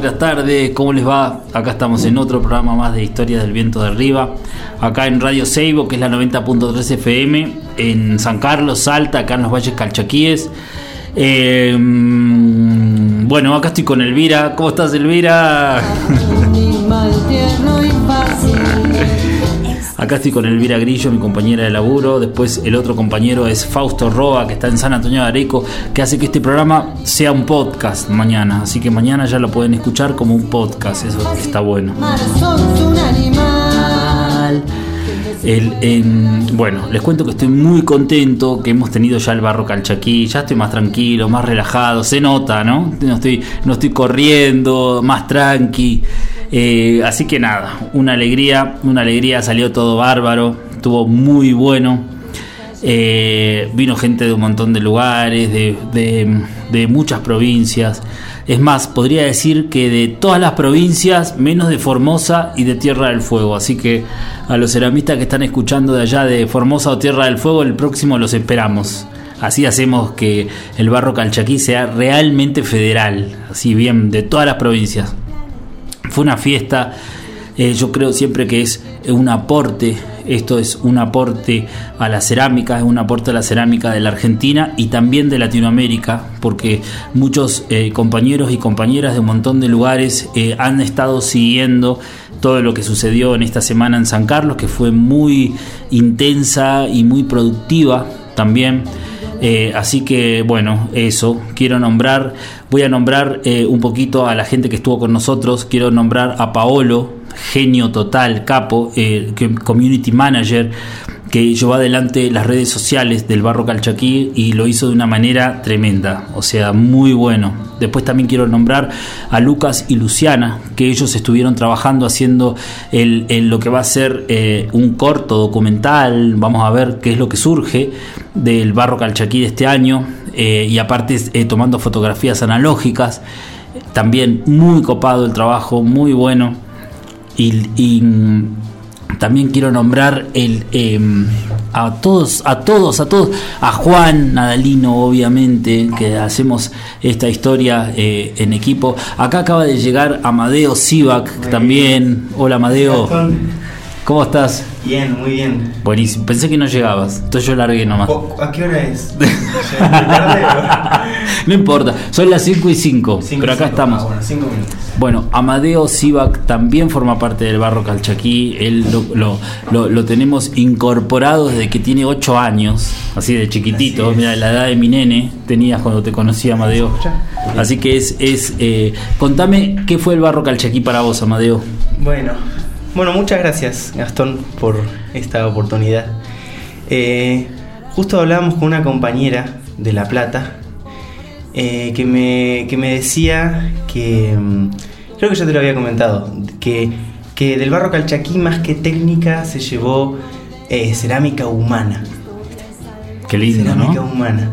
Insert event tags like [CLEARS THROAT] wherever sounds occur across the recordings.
Buenas tardes, ¿cómo les va? Acá estamos en otro programa más de Historia del Viento de Arriba, acá en Radio Seibo, que es la 90.3 FM, en San Carlos, Salta, acá en los Valles Calchaquíes. Mm, bueno, acá estoy con Elvira. ¿Cómo estás, Elvira? [LAUGHS] Acá estoy con Elvira Grillo, mi compañera de laburo. Después el otro compañero es Fausto Roa, que está en San Antonio de Areco, que hace que este programa sea un podcast mañana. Así que mañana ya lo pueden escuchar como un podcast. Eso está bueno. El, em, bueno, les cuento que estoy muy contento, que hemos tenido ya el barro calchaquí, ya estoy más tranquilo, más relajado, se nota, ¿no? No estoy, no estoy corriendo, más tranqui. Eh, así que nada, una alegría, una alegría, salió todo bárbaro, estuvo muy bueno. Eh, vino gente de un montón de lugares, de, muchas provincias. Es más, podría decir que de todas las provincias, menos de Formosa y de Tierra del Fuego. Así que a los ceramistas que están escuchando de allá de Formosa o Tierra del Fuego, el próximo los esperamos. Así hacemos que el barro calchaquí sea realmente federal. Así bien, de todas las provincias. Fue una fiesta, eh, yo creo siempre que es un aporte, esto es un aporte a la cerámica, es un aporte a la cerámica de la Argentina y también de Latinoamérica, porque muchos eh, compañeros y compañeras de un montón de lugares eh, han estado siguiendo todo lo que sucedió en esta semana en San Carlos, que fue muy intensa y muy productiva también. Eh, así que bueno, eso, quiero nombrar, voy a nombrar eh, un poquito a la gente que estuvo con nosotros, quiero nombrar a Paolo, genio total, capo, eh, community manager, que llevó adelante las redes sociales del Barro Calchaquí y lo hizo de una manera tremenda, o sea, muy bueno. Después también quiero nombrar a Lucas y Luciana, que ellos estuvieron trabajando haciendo el- lo que va a ser eh, un corto documental, vamos a ver qué es lo que surge del Barro Calchaquí de este año, eh, y aparte eh, tomando fotografías analógicas, también muy copado el trabajo, muy bueno. Y, y, mm, también quiero nombrar el, eh, a todos, a todos, a todos, a Juan Nadalino, obviamente, que hacemos esta historia eh, en equipo. Acá acaba de llegar Amadeo Sivak también. Hola Amadeo, ¿cómo estás? Bien, muy bien. Buenísimo, pensé que no llegabas, entonces yo largué nomás. ¿A qué hora es? [LAUGHS] No importa, son las 5 y 5, Cinco, pero acá cinco. estamos. Ah, bueno, cinco minutos. Bueno, Amadeo Sivak también forma parte del barro calchaquí. Él lo, lo- lo- lo tenemos incorporado desde que tiene 8 años, así de chiquitito. Mira, la edad de mi nene tenías cuando te conocí, Amadeo. Así que es. es eh, contame qué fue el barro calchaquí para vos, Amadeo. Bueno, bueno, muchas gracias, Gastón, por esta oportunidad. Eh, justo hablábamos con una compañera de La Plata eh, que, me, que me decía que. mm, Creo que ya te lo había comentado. Que, que del barro calchaquí, más que técnica, se llevó eh, cerámica humana. Qué lindo, cerámica ¿no? humana.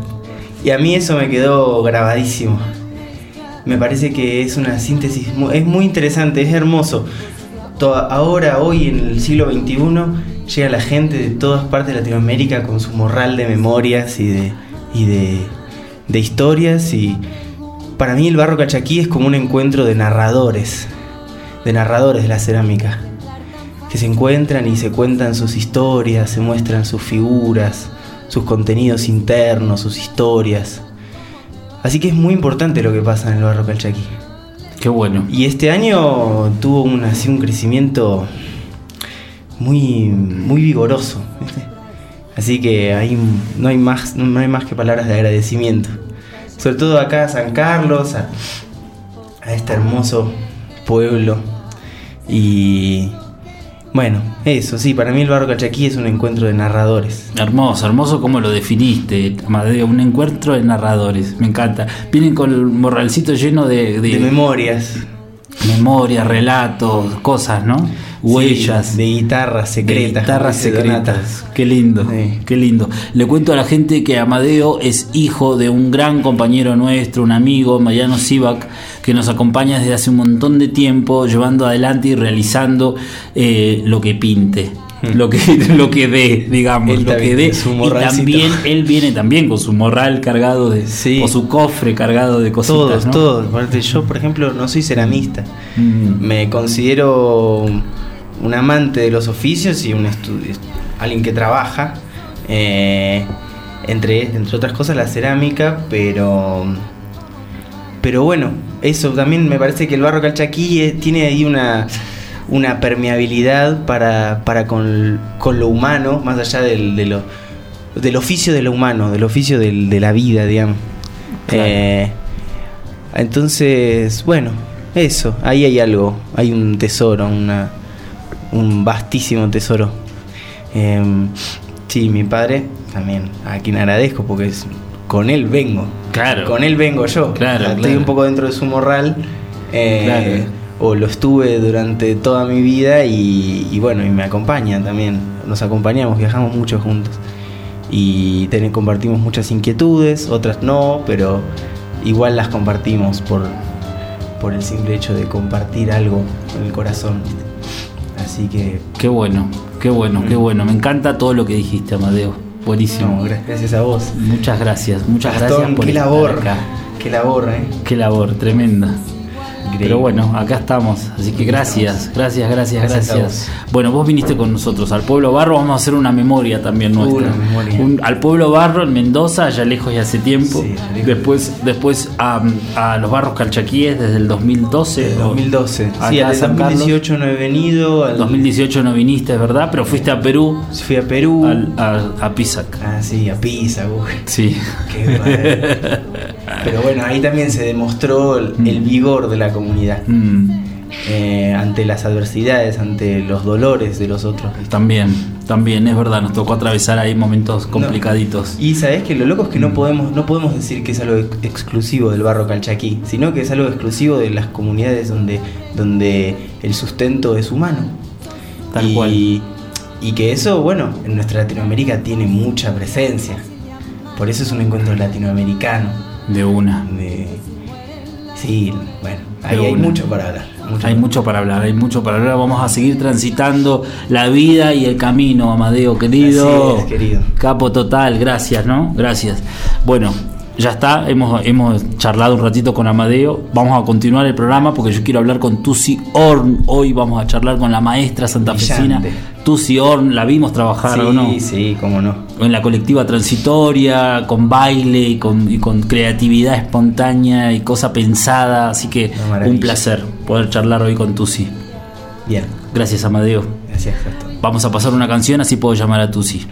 Y a mí eso me quedó grabadísimo. Me parece que es una síntesis, es muy interesante, es hermoso. Ahora, hoy en el siglo XXI, llega la gente de todas partes de Latinoamérica con su morral de memorias y de historias. Y para mí el barro cachaquí es como un encuentro de narradores, de narradores de la cerámica, que se encuentran y se cuentan sus historias, se muestran sus figuras, sus contenidos internos, sus historias. Así que es muy importante lo que pasa en el barro calchaquí. Qué bueno. Y este año tuvo un, así un crecimiento muy, muy vigoroso. ¿viste? Así que hay, no, hay más, no hay más que palabras de agradecimiento. sobre todo acá a San Carlos, a, a este hermoso pueblo. Y bueno, eso, sí, para mí el barro Calchaquí es un encuentro de narradores. Hermoso, hermoso como lo definiste, Amadeo, un encuentro de narradores, me encanta. Vienen con el morralcito lleno de, De memorias. memorias, relatos, cosas, ¿no? Huellas. Sí, de guitarras secretas. De guitarras secretas. Qué lindo, Sí. qué lindo. Le cuento a la gente que Amadeo es hijo de un gran compañero nuestro, un amigo, Mariano Sivak, que nos acompaña desde hace un montón de tiempo, llevando adelante y realizando eh, lo que pinte. Lo que, [LAUGHS] lo que dé, digamos. Él lo que dé. Y también él viene también con su morral cargado de. Sí. o su cofre cargado de cositas. Todos, ¿no? todos. Yo, por ejemplo, no soy ceramista. Mm. Me considero un amante de los oficios y un estudio, alguien que trabaja. eh, entre, entre otras cosas, la cerámica, pero. Pero bueno, eso también me parece que el barro calchaquí eh, tiene ahí una, una permeabilidad para, para con, con lo humano, más allá del, de lo, del oficio de lo humano, del oficio del- de la vida, digamos. Claro. Eh, entonces, bueno, eso, ahí hay algo, hay un tesoro, una, un vastísimo tesoro. Em, sí, mi padre también, a quien agradezco porque es, con él vengo. Claro. Con él vengo yo. Claro, Estoy claro. un poco dentro de su morral. eh, Claro. O lo estuve durante toda mi vida y, y bueno, y me acompaña también. Nos acompañamos, viajamos mucho juntos. Y ten- compartimos muchas inquietudes, otras no, pero igual las compartimos por, por el simple hecho de compartir algo con el corazón. Así que, Qué bueno, qué bueno, qué bueno. Me encanta todo lo que dijiste, Amadeo. Buenísimo. no, gracias a vos. Muchas gracias, muchas Gastón, gracias por qué labor, acá. qué labor, eh. Qué labor, tremenda. Increíble. Pero bueno, acá estamos, así que gracias, gracias, gracias, Gracias. Bueno, vos viniste con nosotros al Pueblo Barro, vamos a hacer una memoria también nuestra. Una memoria. Un- al Pueblo Barro en Mendoza, allá lejos y hace tiempo. Sí, después después a, a los Barros Calchaquíes desde el 2012. Desde o- 2012. acá Sí, a al San Carlos. 2018 no he venido. Al 2018 no viniste, es verdad, pero fuiste a Perú, Fui a Perú. al- a, a Pisac. Ah, sí, a Pisa, uy. Sí. Qué. [LAUGHS] Pero bueno, ahí también se demostró el, el vigor de la comunidad. Mm, eh, ante las adversidades, ante los dolores de los otros. también, también, es verdad, nos tocó atravesar ahí momentos complicaditos. Y sabes que lo loco es que no podemos, no podemos decir que es algo ex- exclusivo del barro calchaquí, sino que es algo exclusivo de las comunidades donde, donde el sustento es humano. Tal y, cual. Y que eso, bueno, en nuestra Latinoamérica tiene mucha presencia. Por eso es un encuentro latinoamericano. De una. de- Sí, bueno, ahí hay mucho para hablar. mucho Hay mucho para hablar, hay mucho para hablar. Vamos a seguir transitando la vida y el camino, Amadeo, querido. Así es, querido. Capo total, gracias, ¿no? Gracias. Bueno, ya está, hemos, hemos charlado un ratito con Amadeo. Vamos a continuar el programa porque yo quiero hablar con Tusi Orn. Hoy vamos a charlar con la maestra santafesina. Tusi Orn. La vimos trabajar, Sí, ¿o no? sí, cómo no. en la colectiva transitoria, con baile y con, y con creatividad espontánea y cosa pensada. Así que un placer poder charlar hoy con Tusi. Bien, Gracias, Amadeo. gracias. Vamos a pasar una canción, así puedo llamar a Tusi.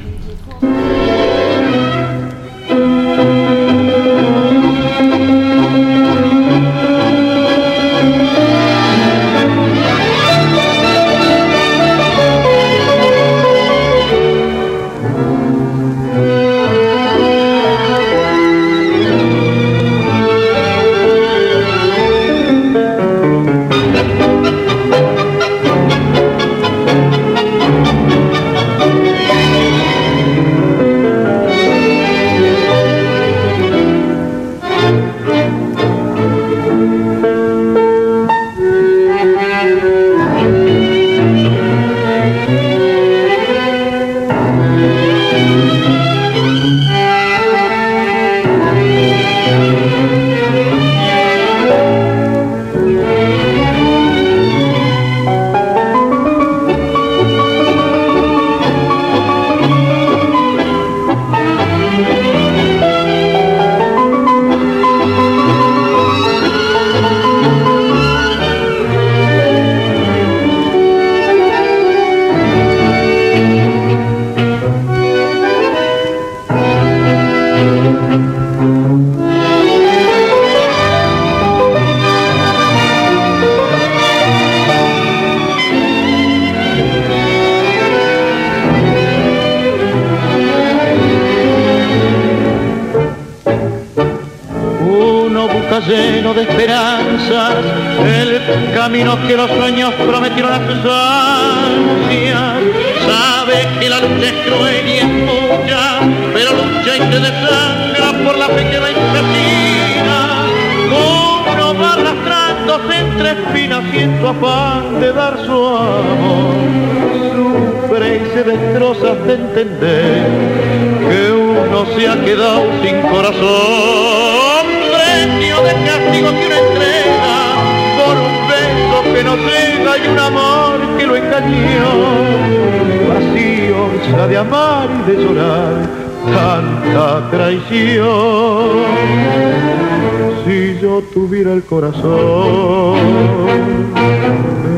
Corazón,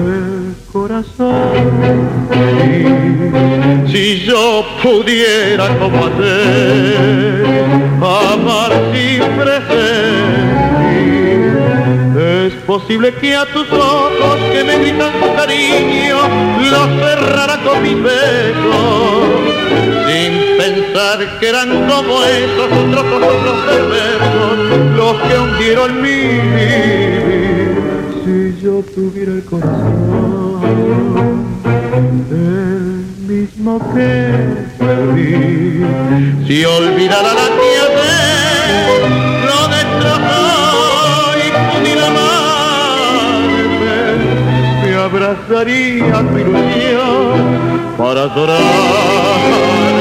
el corazón, si yo pudiera como hacer, amar sin es posible que a tus ojos que me gritan su cariño los cerrara con mis besos. Sin que eran como esos otros otros perversos los que hundieron mi vivir. Si yo tuviera el corazón, el mismo que perdí, si olvidara la que lo destrozó y pudiera amarme, me abrazaría tu ilusión para llorar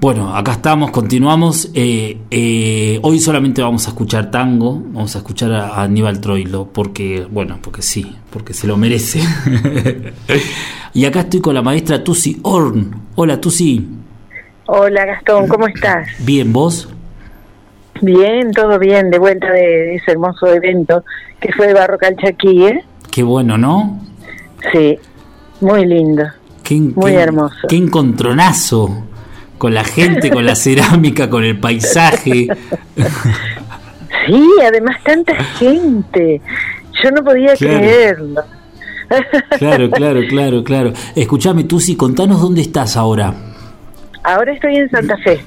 Bueno, acá estamos, continuamos. Eh, eh, hoy solamente vamos a escuchar tango, vamos a escuchar a Aníbal Troilo, porque, bueno, porque sí, porque se lo merece. [LAUGHS] y acá estoy con la maestra Tusi Orn. Hola Tusi. Hola Gastón, ¿cómo estás? Bien, ¿vos? Bien, todo bien, de vuelta de ese hermoso evento que fue de Barro Calchaquí, ¿eh? Qué bueno, ¿no? Sí, muy lindo. muy hermoso. Qué encontronazo con la gente, con la cerámica, con el paisaje. Sí, además tanta gente. Yo no podía creerlo. [LAUGHS] Claro, claro, claro, claro. Escúchame, Tusi, contanos dónde estás ahora. Ahora estoy en Santa Fe.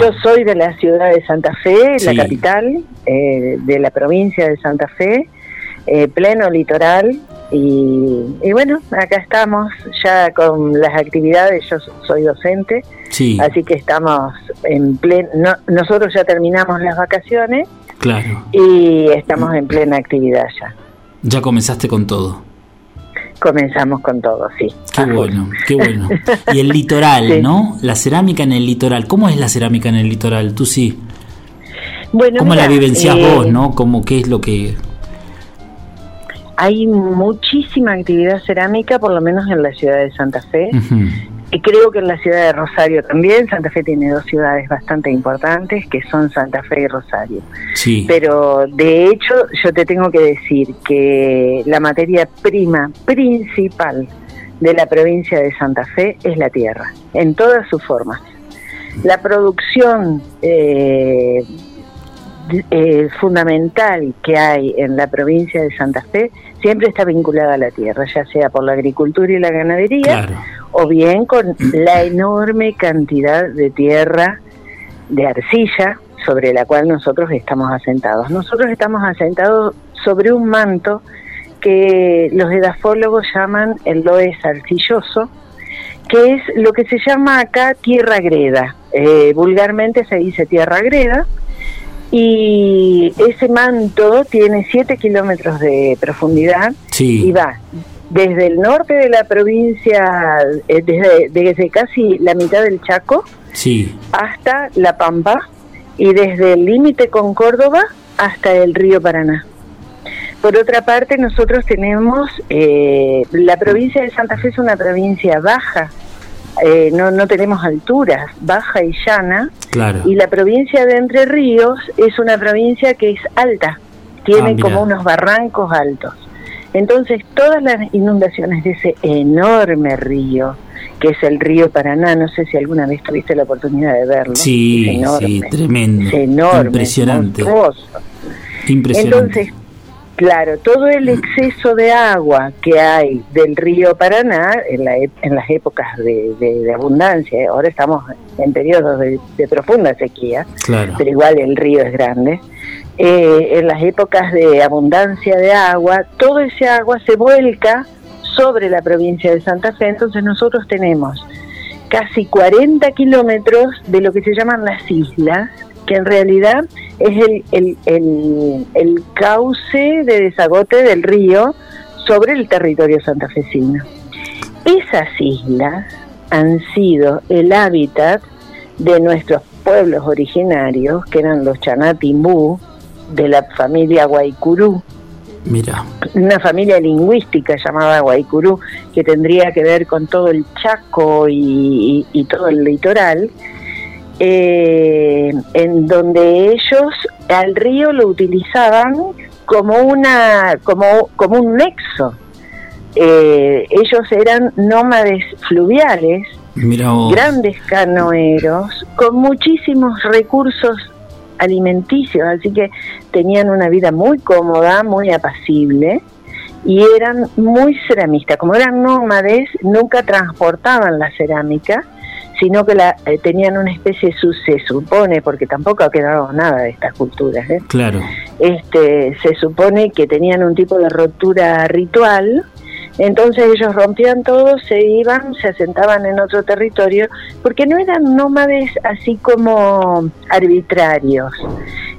Yo soy de la ciudad de Santa Fe, la capital eh, de la provincia de Santa Fe, eh, pleno litoral. Y, y, bueno, acá estamos ya con las actividades. Yo soy docente Así que estamos en pleno, nosotros ya terminamos las vacaciones. Claro. Y estamos en plena actividad ya. Ya comenzaste con todo. Comenzamos con todo, sí. Qué bueno, qué bueno. [LAUGHS] Y el litoral, ¿no? La cerámica en el litoral. ¿Cómo es la cerámica en el litoral? Tú sí. Bueno, ¿Cómo la vivencias eh, vos, no? ¿Cómo, ¿Qué es lo que...? Hay muchísima actividad cerámica, por lo menos en la ciudad de Santa Fe. Y creo que en la ciudad de Rosario también, Santa Fe tiene dos ciudades bastante importantes, que son Santa Fe y Rosario. Sí. Pero de hecho, yo te tengo que decir que la materia prima principal de la provincia de Santa Fe es la tierra, en todas sus formas. La producción eh, eh, fundamental que hay en la provincia de Santa Fe siempre está vinculada a la tierra, ya sea por la agricultura y la ganadería claro o bien con la enorme cantidad de tierra, de arcilla, sobre la cual nosotros estamos asentados. Nosotros estamos asentados sobre un manto que los edafólogos llaman el loes arcilloso, que es lo que se llama acá tierra greda. Eh, vulgarmente se dice tierra greda, y ese manto tiene 7 kilómetros de profundidad y va desde el norte de la provincia, eh, desde, desde, casi la mitad del Chaco sí. hasta La Pampa y desde el límite con Córdoba hasta el río Paraná. Por otra parte, nosotros tenemos, eh, la provincia de Santa Fe es una provincia baja, eh, no, no tenemos alturas, baja y llana, claro. y la provincia de Entre Ríos es una provincia que es alta, tiene ah, como unos barrancos altos. Entonces, todas las inundaciones de ese enorme río, que es el río Paraná, no sé si alguna vez tuviste la oportunidad de verlo. Sí, sí, tremendo. enorme, impresionante. Impresionante. Entonces, claro, todo el exceso de agua que hay del río Paraná en, la en las épocas de, de- de abundancia, ahora estamos en periodos de, de profunda sequía, Claro. pero igual el río es grande. Eh, en las épocas de abundancia de agua, todo ese agua se vuelca sobre la provincia de Santa Fe, entonces nosotros tenemos casi 40 kilómetros de lo que se llaman las islas, que en realidad es el, el, el, el cauce de desagote del río sobre el territorio santafesino. Esas islas han sido el hábitat de nuestros pueblos originarios, que eran los Chanatimbú, de la familia Guaycurú, Mira, una familia lingüística llamada Guaycurú, que tendría que ver con todo el Chaco y, y- y todo el litoral, eh, en donde ellos al río lo utilizaban como una como, como un nexo. Eh, ellos eran nómades fluviales, grandes canoeros, con muchísimos recursos alimenticios, así que tenían una vida muy cómoda, muy apacible y eran muy ceramistas. Como eran nómades, nunca transportaban la cerámica, sino que la, eh, tenían una especie, su- se supone, porque tampoco ha quedado nada de estas culturas, ¿eh? Claro. este, se supone que tenían un tipo de rotura ritual, entonces ellos rompían todo, se iban, se asentaban en otro territorio, porque no eran nómades así como arbitrarios.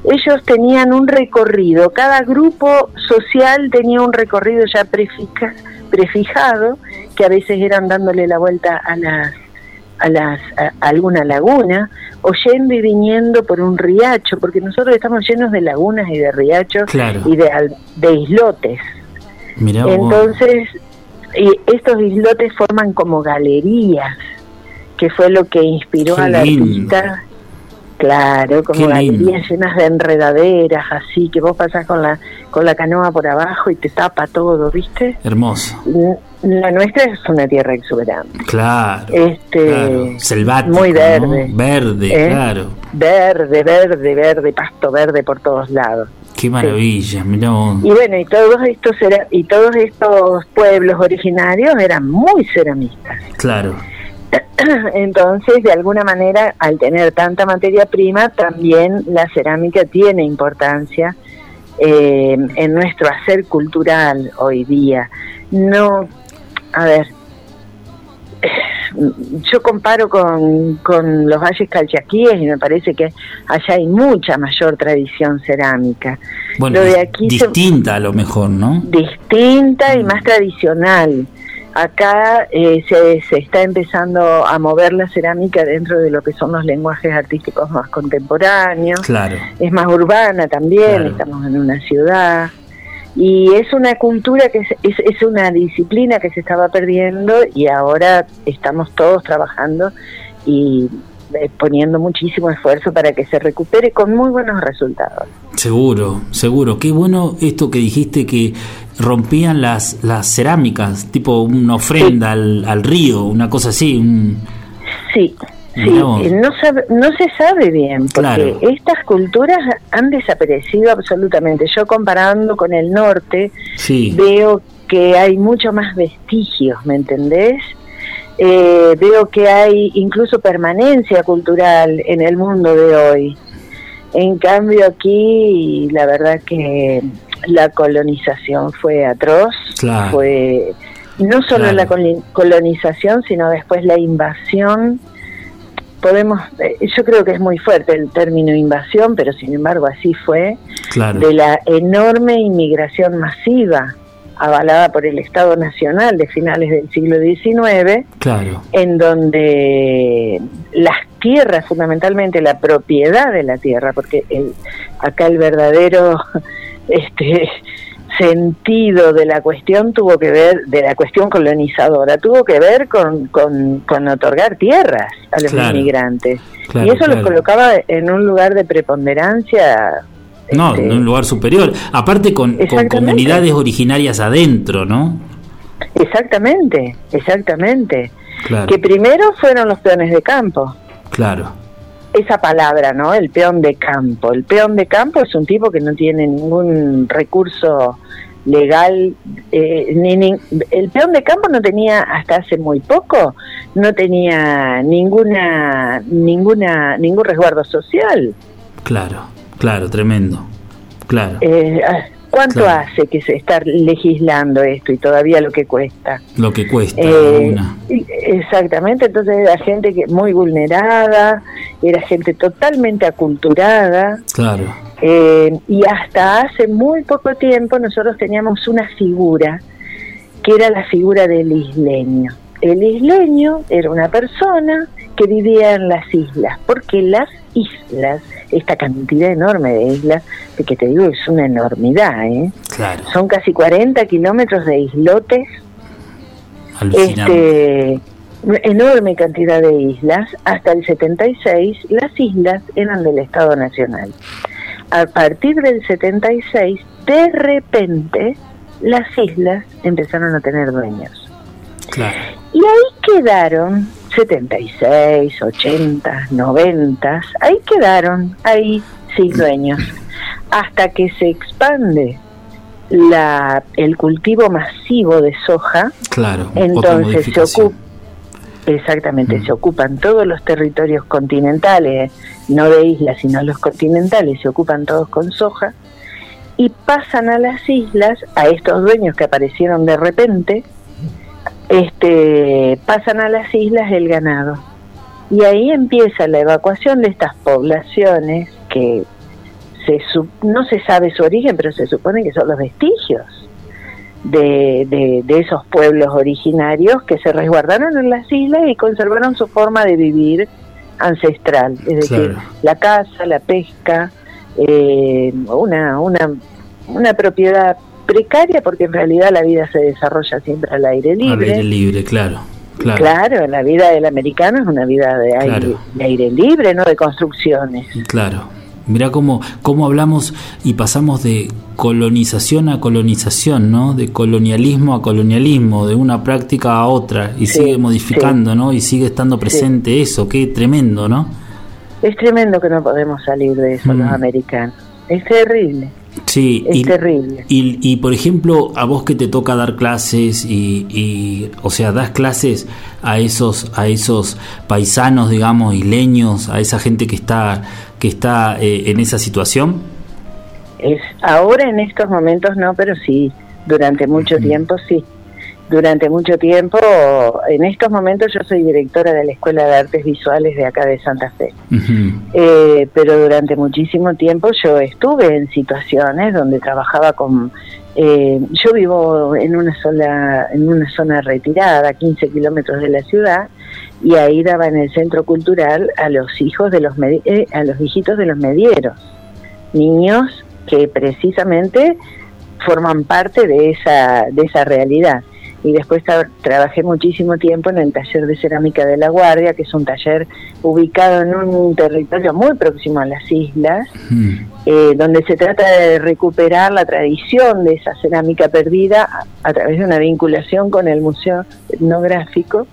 Ellos tenían un recorrido, cada grupo social tenía un recorrido ya prefija- prefijado, que a veces eran dándole la vuelta a las a, las, a, a alguna laguna, o yendo y viniendo por un riacho, porque nosotros estamos llenos de lagunas y de riachos Claro. y de, al- de islotes. Vos. Entonces, y estos islotes forman como galerías, que fue lo que inspiró Qué al lindo. artista. Claro, como galerías llenas de enredaderas, así que vos pasás con la con la canoa por abajo y te tapa todo, ¿viste? Hermoso. La nuestra es una tierra exuberante. Claro. Este, claro. Selvático. muy ¿no? verde. Verde, ¿Eh? claro. Verde, verde, verde, pasto verde por todos lados. Qué maravilla, mira vos. Y bueno, y todos estos era, y todos estos pueblos originarios eran muy ceramistas. Claro. [CLEARS THROAT] Entonces, de alguna manera, al tener tanta materia prima, también la cerámica tiene importancia eh, en nuestro hacer cultural hoy día. No, a ver, [SIGHS] yo comparo con, con los valles calchaquíes y me parece que allá hay mucha mayor tradición cerámica. Bueno, Lo de dis- aquí se- distinta a lo mejor, ¿no? distinta y más tradicional. Acá eh, se, se está empezando a mover la cerámica dentro de lo que son los lenguajes artísticos más contemporáneos. Claro. Es más urbana también, Claro. estamos en una ciudad. Y es una cultura que es, es, es una disciplina que se estaba perdiendo y ahora estamos todos trabajando y eh, poniendo muchísimo esfuerzo para que se recupere con muy buenos resultados. Seguro, seguro. Qué bueno esto que dijiste que rompían las, las cerámicas, tipo una ofrenda al, al río, una cosa así. un- Sí, sí, no, sabe- no se sabe bien, porque Claro. estas culturas han desaparecido absolutamente. Yo comparando con el norte, Sí, veo que hay mucho más vestigios, ¿me entendés? Eh, veo que hay incluso permanencia cultural en el mundo de hoy. En cambio aquí, la verdad que la colonización fue atroz, Claro. fue no solo Claro. la colonización, sino después la invasión. Podemos, eh, yo creo que es muy fuerte el término invasión, pero sin embargo así fue claro. de la enorme inmigración masiva avalada por el Estado Nacional de finales del siglo XIX, Claro. en donde las tierras, fundamentalmente la propiedad de la tierra, porque el- acá el verdadero [LAUGHS] este sentido de la cuestión tuvo que ver, de la cuestión colonizadora, tuvo que ver con, con, con otorgar tierras a los Claro. inmigrantes. Claro, y eso los colocaba en un lugar de preponderancia. No, este, en un lugar superior. Aparte con, comunidades originarias adentro, ¿no? Exactamente, exactamente. Claro. Que primero fueron los peones de campo. Claro. esa palabra, ¿no? El peón de campo. El peón de campo es un tipo que no tiene ningún recurso legal, eh, ni, ni- el peón de campo no tenía hasta hace muy poco, no tenía ninguna, ninguna, ningún resguardo social. Claro, claro, tremendo. Claro, Eh, ¿Cuánto Claro. hace que se está legislando esto y todavía lo que cuesta? lo que cuesta Eh, una. exactamente, entonces era gente que muy vulnerada, era gente totalmente aculturada, Claro, eh, y hasta hace muy poco tiempo nosotros teníamos una figura que era la figura del isleño. El isleño era una persona que vivía en las islas, porque las islas, esta cantidad enorme de islas, de que te digo es una enormidad, ¿eh? claro. son casi 40 kilómetros de islotes este, enorme cantidad de islas. Hasta el 76 las islas eran del Estado Nacional. A partir del 76, de repente, las islas empezaron a tener dueños. Claro, Y ahí quedaron 76, 80, 90, ahí quedaron, ahí sin dueños, hasta que se expande la, el cultivo masivo de soja, claro. entonces se ocupa, exactamente, Mm. se ocupan todos los territorios continentales, no de islas, sino los continentales, se ocupan todos con soja, y pasan a las islas, a estos dueños que aparecieron de repente, este, pasan a las islas el ganado. Y ahí empieza la evacuación de estas poblaciones que se no se sabe su origen, pero se supone que son los vestigios de, de, de esos pueblos originarios que se resguardaron en las islas y conservaron su forma de vivir ancestral, es decir, Claro. la caza, la pesca, eh, una, una, una propiedad precaria porque en realidad la vida se desarrolla siempre al aire Al libre. aire libre, claro. Claro, Claro, la vida del americano es una vida de aire, Claro. de aire libre, no de construcciones. claro. Mirá cómo, cómo hablamos y pasamos de colonización a colonización, ¿no? De colonialismo a colonialismo, de una práctica a otra, y Sí, sigue modificando, ¿no? Y sigue estando presente eso, qué tremendo, ¿no? Es tremendo que no podemos salir de eso Mm. los americanos. Es terrible, Sí, es y, terrible. y, y, por ejemplo, a vos que te toca dar clases y, y, o sea, das clases a esos a esos paisanos, digamos, isleños, a esa gente que está que está eh, en esa situación. Es ahora en estos momentos no, pero sí, durante mucho tiempo sí. Durante mucho tiempo, en estos momentos yo soy directora de la Escuela de Artes Visuales de acá de Santa Fe. Eh, pero durante muchísimo tiempo yo estuve en situaciones donde trabajaba con eh, yo vivo en una sola en una zona retirada a 15 kilómetros de la ciudad y ahí daba en el centro cultural a los hijos de los medi- eh, a los hijitos de los medieros niños que precisamente forman parte de esa de esa realidad y después tra- trabajé muchísimo tiempo en el taller de cerámica de la Guardia, que es un taller ubicado en un territorio muy próximo a las islas, eh, donde se trata de recuperar la tradición de esa cerámica perdida a, a través de una vinculación con el Museo Etnográfico.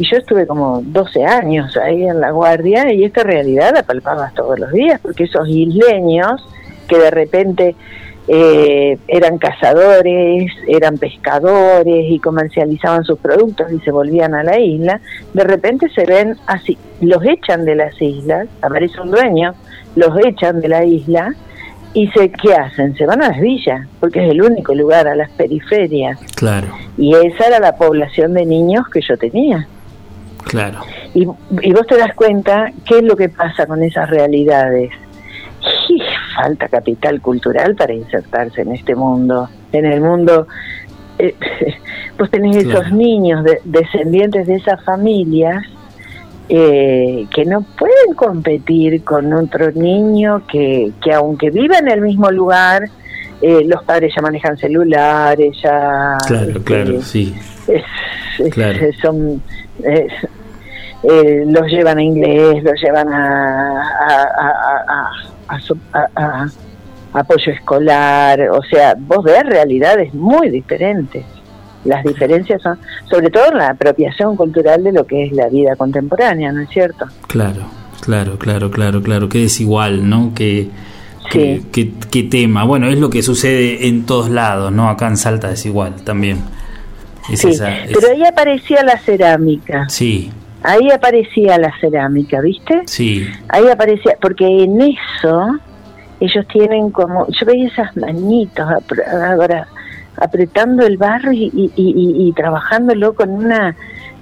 Y yo estuve como 12 años ahí en La Guardia y esta realidad la palpabas todos los días, porque esos isleños que de repente eh, eran cazadores, eran pescadores y comercializaban sus productos y se volvían a la isla, de repente se ven así, los echan de las islas, aparece un dueño, los echan de la isla y se, ¿qué hacen? Se van a las villas, porque es el único lugar, a las periferias. Claro, Y esa era la población de niños que yo tenía. claro. Y, y vos te das cuenta qué es lo que pasa con esas realidades. Falta capital cultural para insertarse en este mundo. En el mundo, eh, [LAUGHS] vos tenés Claro. esos niños de- descendientes de esas familias eh, que no pueden competir con otro niño que, que aunque viva en el mismo lugar, eh, los padres ya manejan celulares, ya... Claro, este, claro, sí. es- es- Claro. son es- eh, los llevan a inglés, los llevan a, a, a- a- a su- a- a- apoyo escolar, o sea, vos ves realidades muy diferentes. Las diferencias son, sobre todo en la apropiación cultural de lo que es la vida contemporánea, ¿no es cierto? Claro. Claro, claro, claro, claro. Qué desigual, ¿no? Qué, qué, qué- qué tema. Bueno, es lo que sucede en todos lados, ¿no? Acá en Salta es igual también. Es Sí, esa- es- pero ahí aparecía la cerámica, sí, ahí aparecía la cerámica, ¿viste? sí, Ahí aparecía, porque en eso ellos tienen como, yo veía esas manitos ahora apretando el barro y, y, y- y trabajándolo con una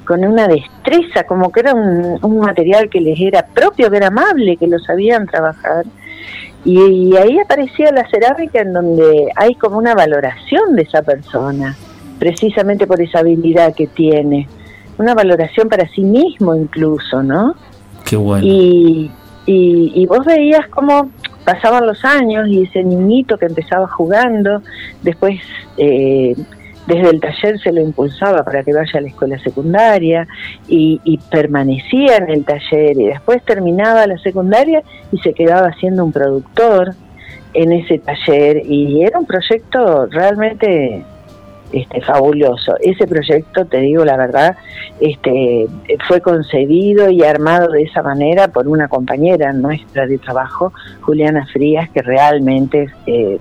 con una destreza, como que era un, un material que les era propio, que era amable, que lo sabían trabajar. Y ahí aparecía la cerámica en donde hay como una valoración de esa persona, precisamente por esa habilidad que tiene, una valoración para sí mismo incluso, ¿no? qué bueno. Y, y, y vos veías cómo pasaban los años y ese niñito que empezaba jugando, después eh, desde el taller se lo impulsaba para que vaya a la escuela secundaria y, y permanecía en el taller y después terminaba la secundaria y se quedaba siendo un productor en ese taller y era un proyecto realmente este fabuloso. Ese proyecto, te digo la verdad, este fue concebido y armado de esa manera por una compañera nuestra de trabajo, Juliana Frías, que realmente eh,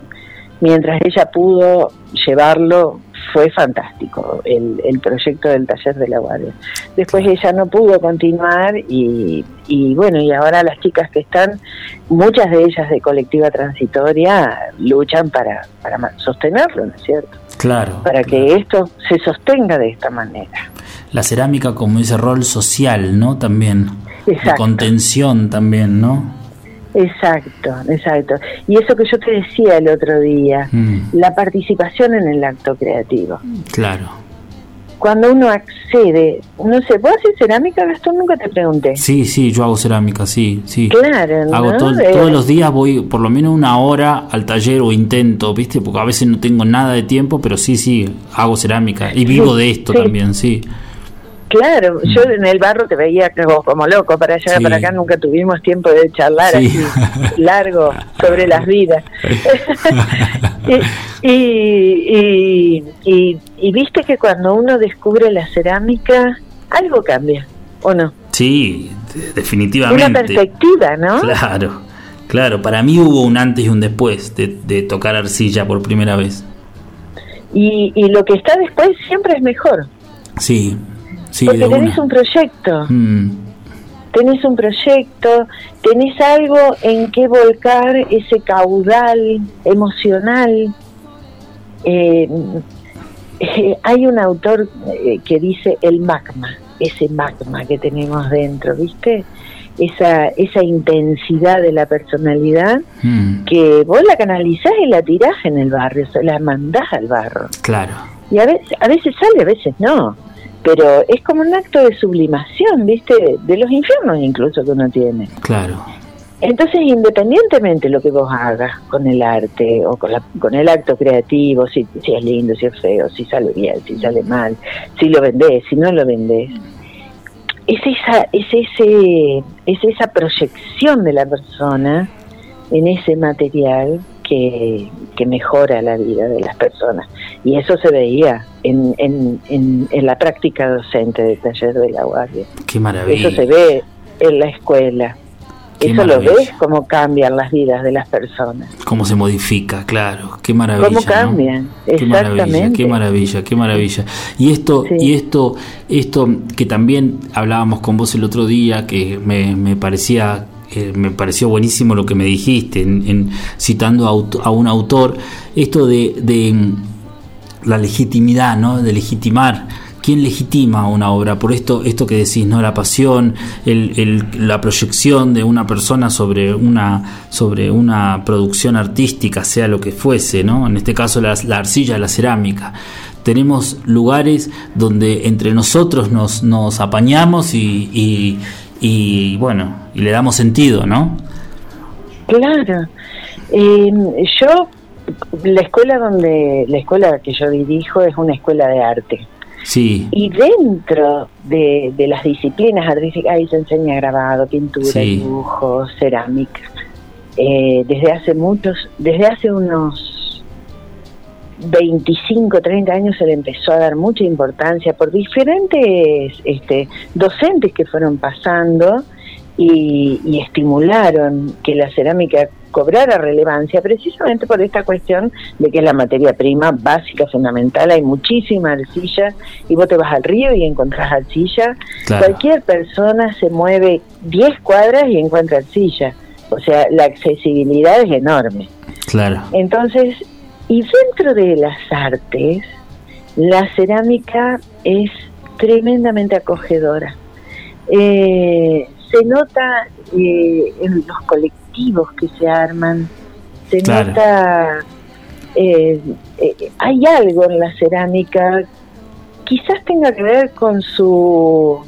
mientras ella pudo llevarlo fue fantástico el, el proyecto del taller de la guardia. Después ella no pudo continuar y, y bueno, y ahora las chicas que están, muchas de ellas de colectiva transitoria, luchan para, para sostenerlo, ¿no es cierto? Claro. Para claro. que esto se sostenga de esta manera. La cerámica como ese rol social, ¿no? También. De Exacto. contención también, ¿no? Exacto, exacto. Y eso que yo te decía el otro día, Mm, la participación en el acto creativo. claro. Cuando uno accede, no sé, ¿vos haces cerámica, Gastón? Nunca te pregunté. Sí, sí, yo hago cerámica, sí, sí. Claro, ¿no? Hago todo- Eh, todos los días voy por lo menos una hora al taller o intento, ¿viste? Porque a veces no tengo nada de tiempo, pero sí, sí, hago cerámica. Y vivo Sí, de esto sí. también, sí. Claro, yo en el barro te veía como, como loco, para allá, Sí. para acá nunca tuvimos tiempo de charlar Sí. así [LAUGHS] largo sobre las vidas. [LAUGHS] [LAUGHS] y, y, y, y- viste que cuando uno descubre la cerámica, algo cambia, ¿o no? Sí, de- Una definitivamente. perspectiva, ¿no? Claro, claro. Para mí hubo un antes y un después de, de tocar arcilla por primera vez. Y, y lo que está después siempre es mejor, Sí, sí, porque tenés un proyecto. Mm, tenés un proyecto, tenés algo en que volcar ese caudal emocional. Eh, eh, [LAUGHS] hay un autor eh, que dice el magma, ese magma que tenemos dentro, ¿viste? Esa, esa intensidad de la personalidad mm, que vos la canalizás y la tirás en el barrio, se la mandás al barro. claro. Y a veces, a veces sale, a veces no. Pero es como un acto de sublimación, ¿viste? De los infiernos incluso que uno tiene. Claro. Entonces, independientemente de lo que vos hagas con el arte o con, la- con el acto creativo, si, si es lindo, si es feo, si sale bien, si sale mal, si lo vendés, si no lo vendés, es esa, es ese, es esa proyección de la persona en ese material que, que mejora la vida de las personas. Y eso se veía en, en, en, en la práctica docente del taller de la guardia. Qué maravilla. Eso se ve en la escuela. Qué Eso lo ves cómo cambian las vidas de las personas. Cómo se modifica, claro. Qué maravilla. Cómo ¿no? cambian, Qué maravilla, exactamente. qué maravilla, qué maravilla. Y esto, Sí. y esto, esto que también hablábamos con vos el otro día, que me, me parecía, me pareció buenísimo lo que me dijiste, en, citando a, un autor, esto de, de mm, la legitimidad, ¿no? De legitimar. ¿Quién legitima una obra? Por esto, esto que decís, ¿no? La pasión, la proyección de una persona sobre una, sobre una producción artística, sea lo que fuese, ¿no? En este caso la, la arcilla, la cerámica. Tenemos lugares donde entre nosotros nos, nos apañamos y, y, y, bueno, y le damos sentido, ¿no? Claro. Eh, yo, la escuela donde, la escuela que yo dirijo es una escuela de arte. Sí, Y dentro de, de las disciplinas artísticas ahí se enseña grabado, pintura, Sí. dibujo, cerámica. Eh, desde hace muchos, desde hace unos 25, 30 años se le empezó a dar mucha importancia por diferentes este, docentes que fueron pasando y, y estimularon que la cerámica cobrara relevancia precisamente por esta cuestión de que es la materia prima básica, fundamental. Hay muchísima arcilla y vos te vas al río y encontrás arcilla. Claro. Cualquier persona se mueve 10 cuadras y encuentra arcilla. O sea, la accesibilidad es enorme. Claro. Entonces, y dentro de las artes, la cerámica es tremendamente acogedora. Eh, se nota eh, en los colectivos que se arman, se Claro. nota, eh, eh, hay algo en la cerámica, quizás tenga que ver con su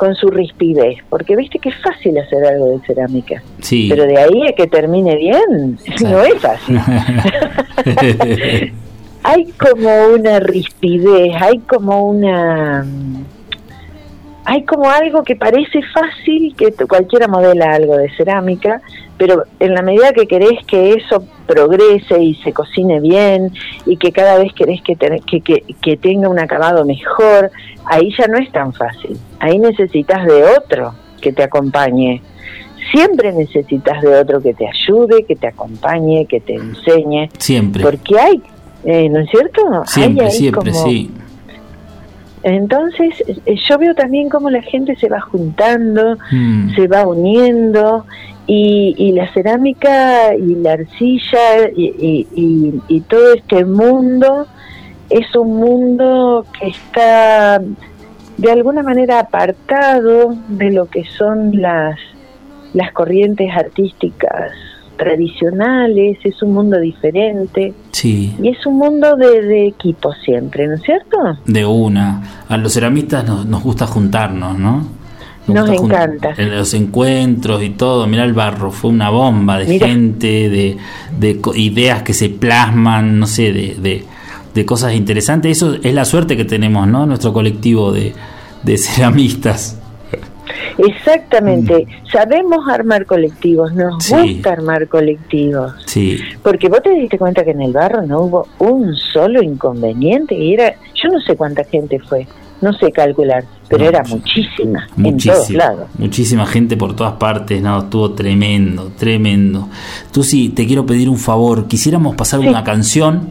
con su rispidez, porque viste que es fácil hacer algo de cerámica, Sí. pero de ahí a que termine bien, no es fácil. [LAUGHS] hay como una rispidez, hay como una hay como algo que parece fácil, que cualquiera modela algo de cerámica, pero en la medida que querés que eso progrese y se cocine bien y que cada vez querés que, ten- que, que, que tenga un acabado mejor, ahí ya no es tan fácil. Ahí necesitas de otro que te acompañe. Siempre necesitas de otro que te ayude, que te acompañe, que te enseñe, siempre. porque hay, eh, ¿no es cierto? Siempre, Hay ahí siempre, como- sí. Entonces, eh, yo veo también cómo la gente se va juntando, Mm. se va uniendo, y, y la cerámica y la arcilla y, y- y- y todo este mundo es un mundo que está de alguna manera apartado de lo que son las, las corrientes artísticas tradicionales, es un mundo diferente Sí. y es un mundo de, de equipo siempre, ¿no es cierto? De una. A los ceramistas nos, nos gusta juntarnos, ¿no? Nos jun- encanta. En los encuentros y todo. Mira el barro, fue una bomba de gente, de, de ideas que se plasman, no sé, de, de, de cosas interesantes. Eso es la suerte que tenemos, ¿no? Nuestro colectivo de, de ceramistas. Exactamente, sabemos armar colectivos, nos Mm. Sí. gusta armar colectivos. Sí, Porque vos te diste cuenta que en el barro no hubo un solo inconveniente y era, yo no sé cuánta gente fue, no sé calcular, pero No, era sí. muchísima, en todos muchísima, lados. muchísima gente por todas partes, no, estuvo tremendo, tremendo. Tú sí, te quiero pedir un favor, quisiéramos pasar Sí. una canción,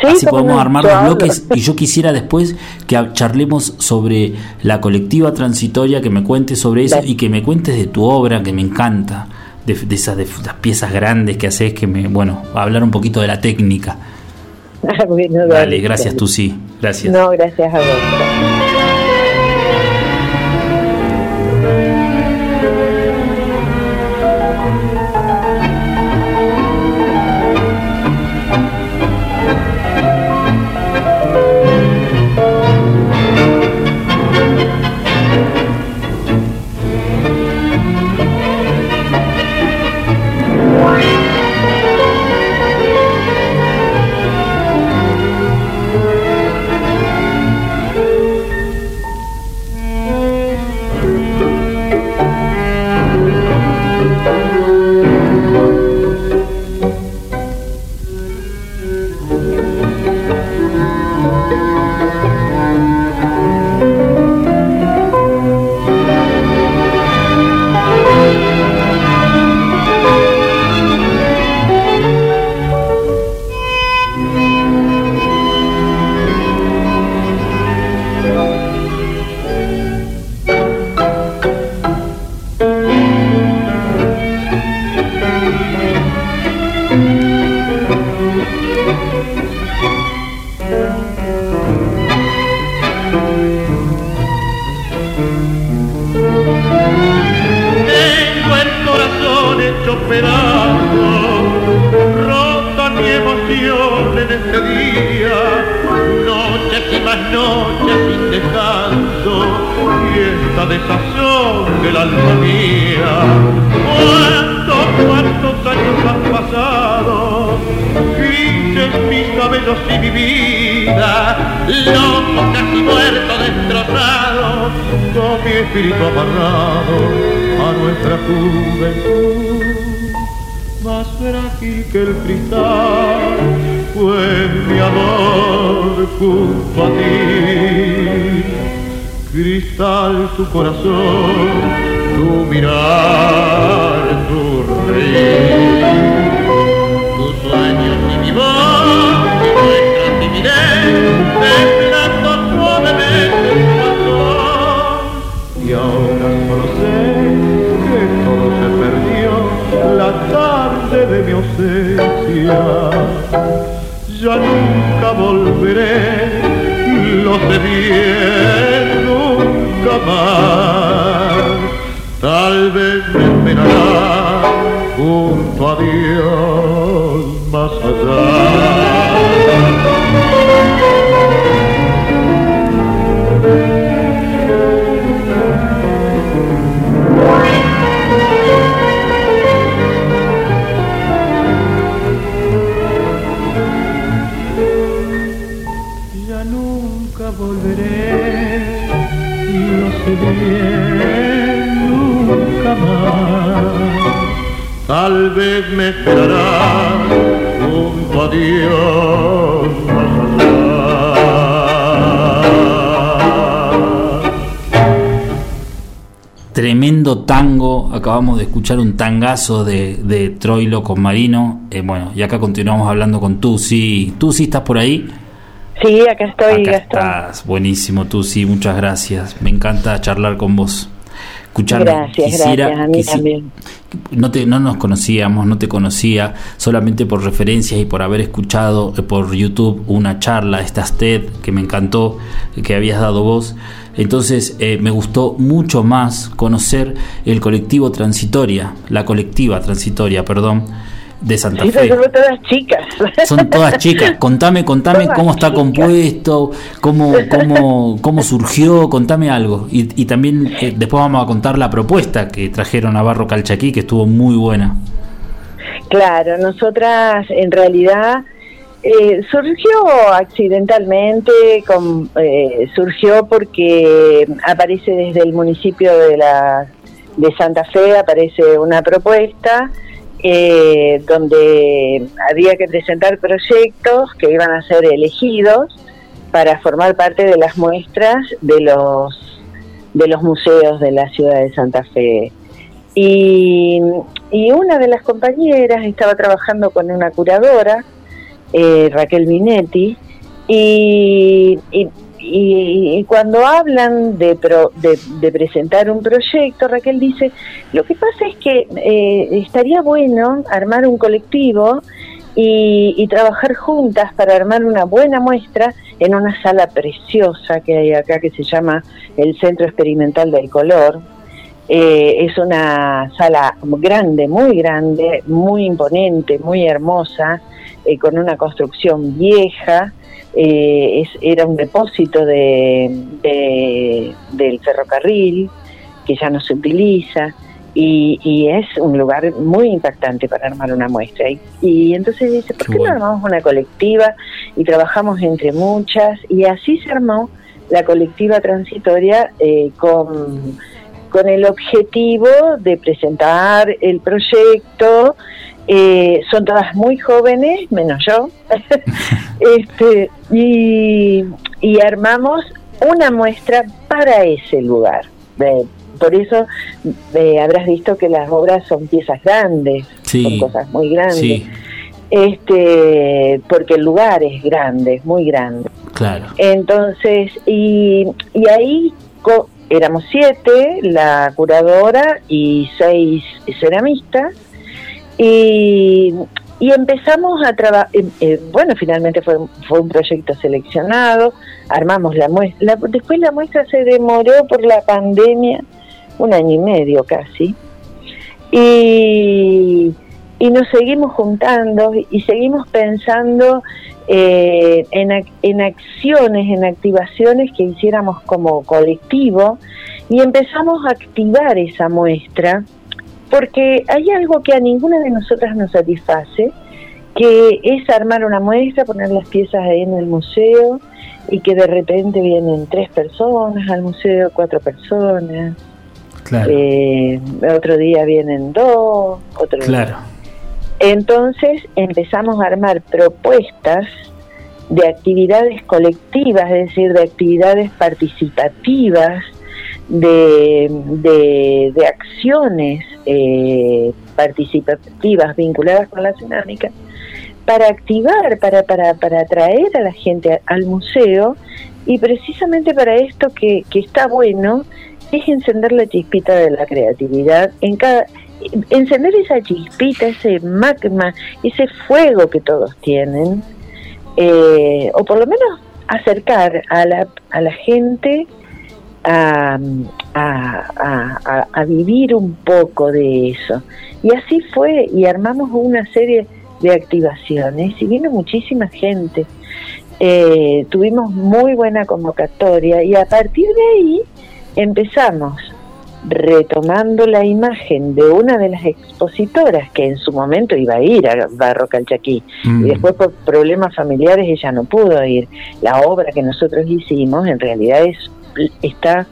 Sí, así podemos armar los bloques y yo quisiera después que ha- charlemos sobre la colectiva transitoria, que me cuentes sobre eso y que me cuentes de tu obra, que me encanta, de, de esas de las piezas grandes que haces, que me, bueno, hablar un poquito de la técnica. [LAUGHS] Bueno, Dale, dale, gracias, tú sí, gracias. No, gracias a vos. Acabamos de escuchar un tangazo de, de Troilo con Marino. Eh, bueno, y acá continuamos hablando con Tusi. Tusi, ¿estás por ahí? Sí, acá estoy, Acá estás, buenísimo, Tusi, muchas gracias. Me encanta charlar con vos. Escuchame, Gracias, quisiera, gracias, a mí quisi- también. No, te, no nos conocíamos, no te conocía, solamente por referencias y por haber escuchado eh, por YouTube una charla, estas TED, que me encantó, que habías dado vos. Entonces eh, me gustó mucho más conocer el colectivo Transitoria, la colectiva Transitoria, perdón, de Santa Fe. somos todas chicas. Son todas chicas. Contame, contame Todas cómo está chicas. compuesto, cómo, cómo, cómo surgió, contame algo. Y, y también eh, después vamos a contar la propuesta que trajeron a Barro Calchaquí, que estuvo muy buena. Claro, nosotras en realidad eh, surgió accidentalmente, eh, surgió porque aparece desde el municipio de, la, de Santa Fe, aparece una propuesta eh, donde había que presentar proyectos que iban a ser elegidos para formar parte de las muestras de los de los museos de la ciudad de Santa Fe. Y, y una de las compañeras estaba trabajando con una curadora, eh, Raquel Minetti, y, y- y- cuando hablan de, pro- de presentar un proyecto, Raquel dice, lo que pasa es que eh, estaría bueno armar un colectivo y, y trabajar juntas para armar una buena muestra en una sala preciosa que hay acá que se llama el Centro Experimental del Color. Eh, es una sala grande, muy grande, muy imponente, muy hermosa, eh, con una construcción vieja. eh, es- era un depósito de, de- del ferrocarril que ya no se utiliza y, y es un lugar muy impactante para armar una muestra. Y, y entonces dice, ¿por Qué no armamos una colectiva y trabajamos entre muchas? Y así se armó la colectiva transitoria eh, con, con el objetivo de presentar el proyecto. Eh, son todas muy jóvenes, menos yo, [LAUGHS] este, y, y armamos una muestra para ese lugar. Eh, por eso eh, habrás visto que las obras son piezas grandes, Sí. son cosas muy grandes, Sí, este, porque el lugar es grande, es muy grande. claro. Entonces, y, y ahí éramos siete, la curadora y seis ceramistas, y, empezamos a trabajar, bueno, finalmente fue un proyecto seleccionado, armamos la muestra, después la muestra se demoró por la pandemia, un año y medio casi, y, y nos seguimos juntando y seguimos pensando eh, en, en acciones, en activaciones que hiciéramos como colectivo y empezamos a activar esa muestra porque hay algo que a ninguna de nosotras nos satisface, que es armar una muestra, poner las piezas ahí en el museo y que de repente vienen tres personas al museo, cuatro personas, Claro. eh, otro día vienen dos, otro Claro. Entonces empezamos a armar propuestas de actividades colectivas, es decir, de actividades participativas, de, de, acciones eh, participativas vinculadas con la cerámica para activar, para, para, para atraer a la gente al museo. Y precisamente para esto que, que está bueno es encender la chispita de la creatividad en cada encender esa chispita, ese magma, ese fuego que todos tienen, eh, o por lo menos acercar a la, a la gente a, a, vivir un poco de eso. Y así fue, y armamos una serie de activaciones y vino muchísima gente. Eh, tuvimos muy buena convocatoria y a partir de ahí empezamos retomando la imagen de una de las expositoras que en su momento iba a ir a Barro Calchaquí Mm. y después por problemas familiares ella no pudo ir. La obra que nosotros hicimos en realidad es está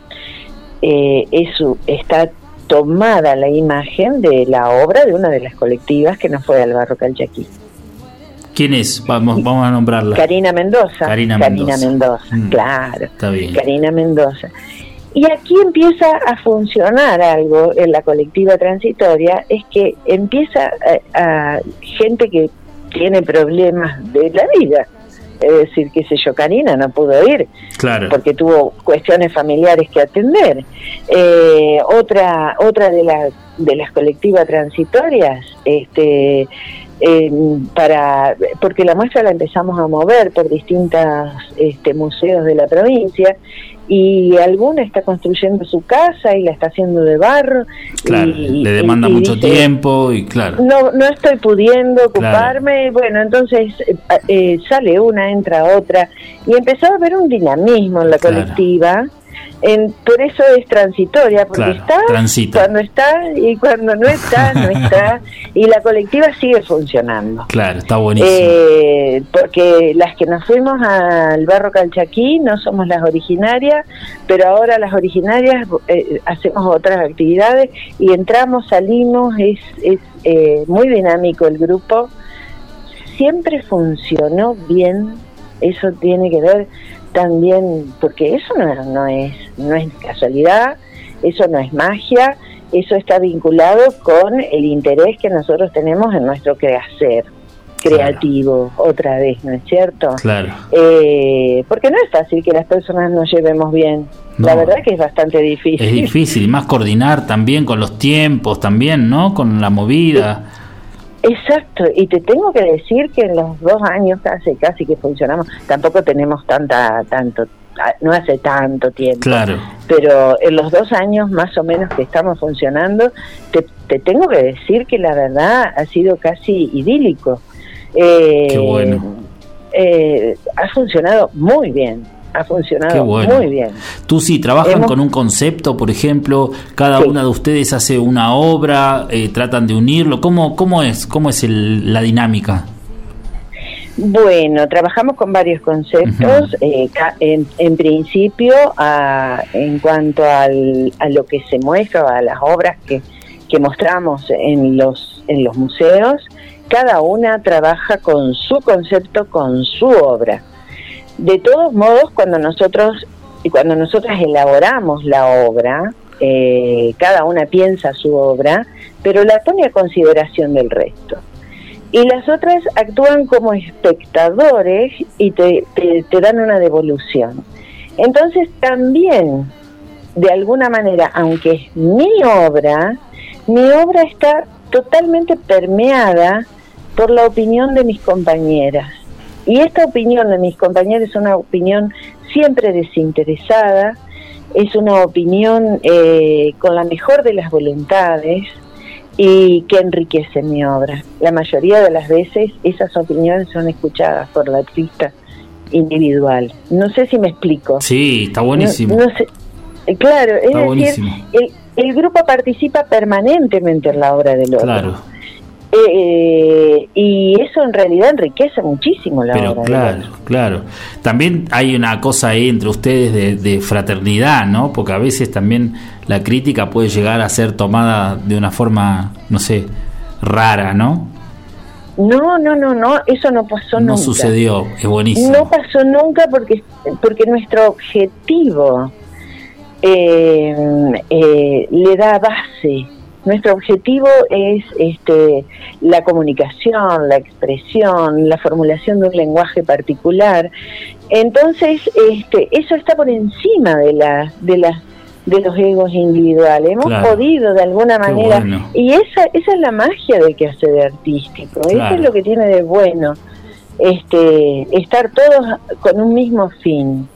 eh, es está tomada la imagen de la obra de una de las colectivas que no fue al Barro Calchaquí. ¿Quién es? Vamos, vamos a nombrarla. Karina Mendoza. Karina Mendoza. Mendoza, Mm. claro. Está bien. Karina Mendoza. Y aquí empieza a funcionar algo en la colectiva transitoria, es que empieza a, a gente que tiene problemas de la vida. Es decir, qué sé yo, Karina no pudo ir Claro. porque tuvo cuestiones familiares que atender. Eh, otra otra de, las de las colectivas transitorias, este, eh, para porque la muestra la empezamos a mover por distintos este, museos de la provincia y alguna está construyendo su casa y la está haciendo de barro. Claro, y- le y- demanda y mucho dice, tiempo y claro. no, no estoy pudiendo ocuparme, bueno, entonces eh, eh, sale una, entra otra, y empezó a haber un dinamismo en la Claro. colectiva, en, por eso es transitoria, porque Claro, está transita. cuando está y cuando no está, no [LAUGHS] está, y la colectiva sigue funcionando. Claro, está buenísimo. Eh, porque las que nos fuimos al Barro Calchaquí no somos las originarias, pero ahora las originarias eh, hacemos otras actividades y entramos, salimos, es, es eh, muy dinámico el grupo. Siempre funcionó bien, eso tiene que ver también, porque eso no, no es, no es casualidad, eso no es magia, eso está vinculado con el interés que nosotros tenemos en nuestro quehacer creativo, otra vez, ¿no es cierto? Claro. Eh, porque no es fácil que las personas nos llevemos bien. La verdad que es bastante difícil. Es difícil, y más coordinar también con los tiempos, también, ¿no? Con la movida. Exacto, y te tengo que decir que en los dos años casi, casi que funcionamos, tampoco tenemos tanta, tanto, ah, no hace tanto tiempo. Claro. pero en los dos años más o menos que estamos funcionando, te, te tengo que decir que la verdad ha sido casi idílico. Eh, Qué bueno. eh, ha funcionado muy bien, ha funcionado bueno. muy bien. Tú sí, trabajan Hemos- con un concepto, por ejemplo, cada Sí. una de ustedes hace una obra, eh, tratan de unirlo. ¿Cómo, cómo es, cómo es el- la dinámica? Bueno, trabajamos con varios conceptos. eh, en principio, a- en cuanto al- a lo que se muestra, a las obras que, que mostramos en los, en los museos, cada una trabaja con su concepto, con su obra. De todos modos, cuando nosotros y cuando nosotras elaboramos la obra, eh, cada una piensa su obra, pero la pone a consideración del resto y las otras actúan como espectadores y te, te- te dan una devolución. Entonces también, de alguna manera, aunque es mi obra, mi obra está totalmente permeada por la opinión de mis compañeras. Y esta opinión de mis compañeras es una opinión siempre desinteresada, es una opinión eh, con la mejor de las voluntades, y que enriquece mi obra. La mayoría de las veces esas opiniones son escuchadas por la artista individual. No sé si me explico. Sí, está buenísimo. No, no sé. Eh, Claro, es Está decir, el, el grupo participa permanentemente en la obra del otro. Claro, Eh, y eso en realidad enriquece muchísimo la pero obra. claro, claro. También hay una cosa ahí entre ustedes de, de fraternidad, ¿no? Porque a veces también la crítica puede llegar a ser tomada de una forma, no sé, rara, ¿no? No, no, no, no, eso no pasó No nunca. sucedió, es buenísimo. No pasó nunca porque, porque nuestro objetivo eh, eh, le da base. Nuestro objetivo es este, la comunicación, la expresión, la formulación de un lenguaje particular. Entonces, este, eso está por encima de, la, de, las de los egos individuales. Hemos Claro. podido de alguna manera, bueno. y esa, esa es la magia de que hace de artístico, eso es lo que tiene de bueno, este, estar todos con un mismo fin.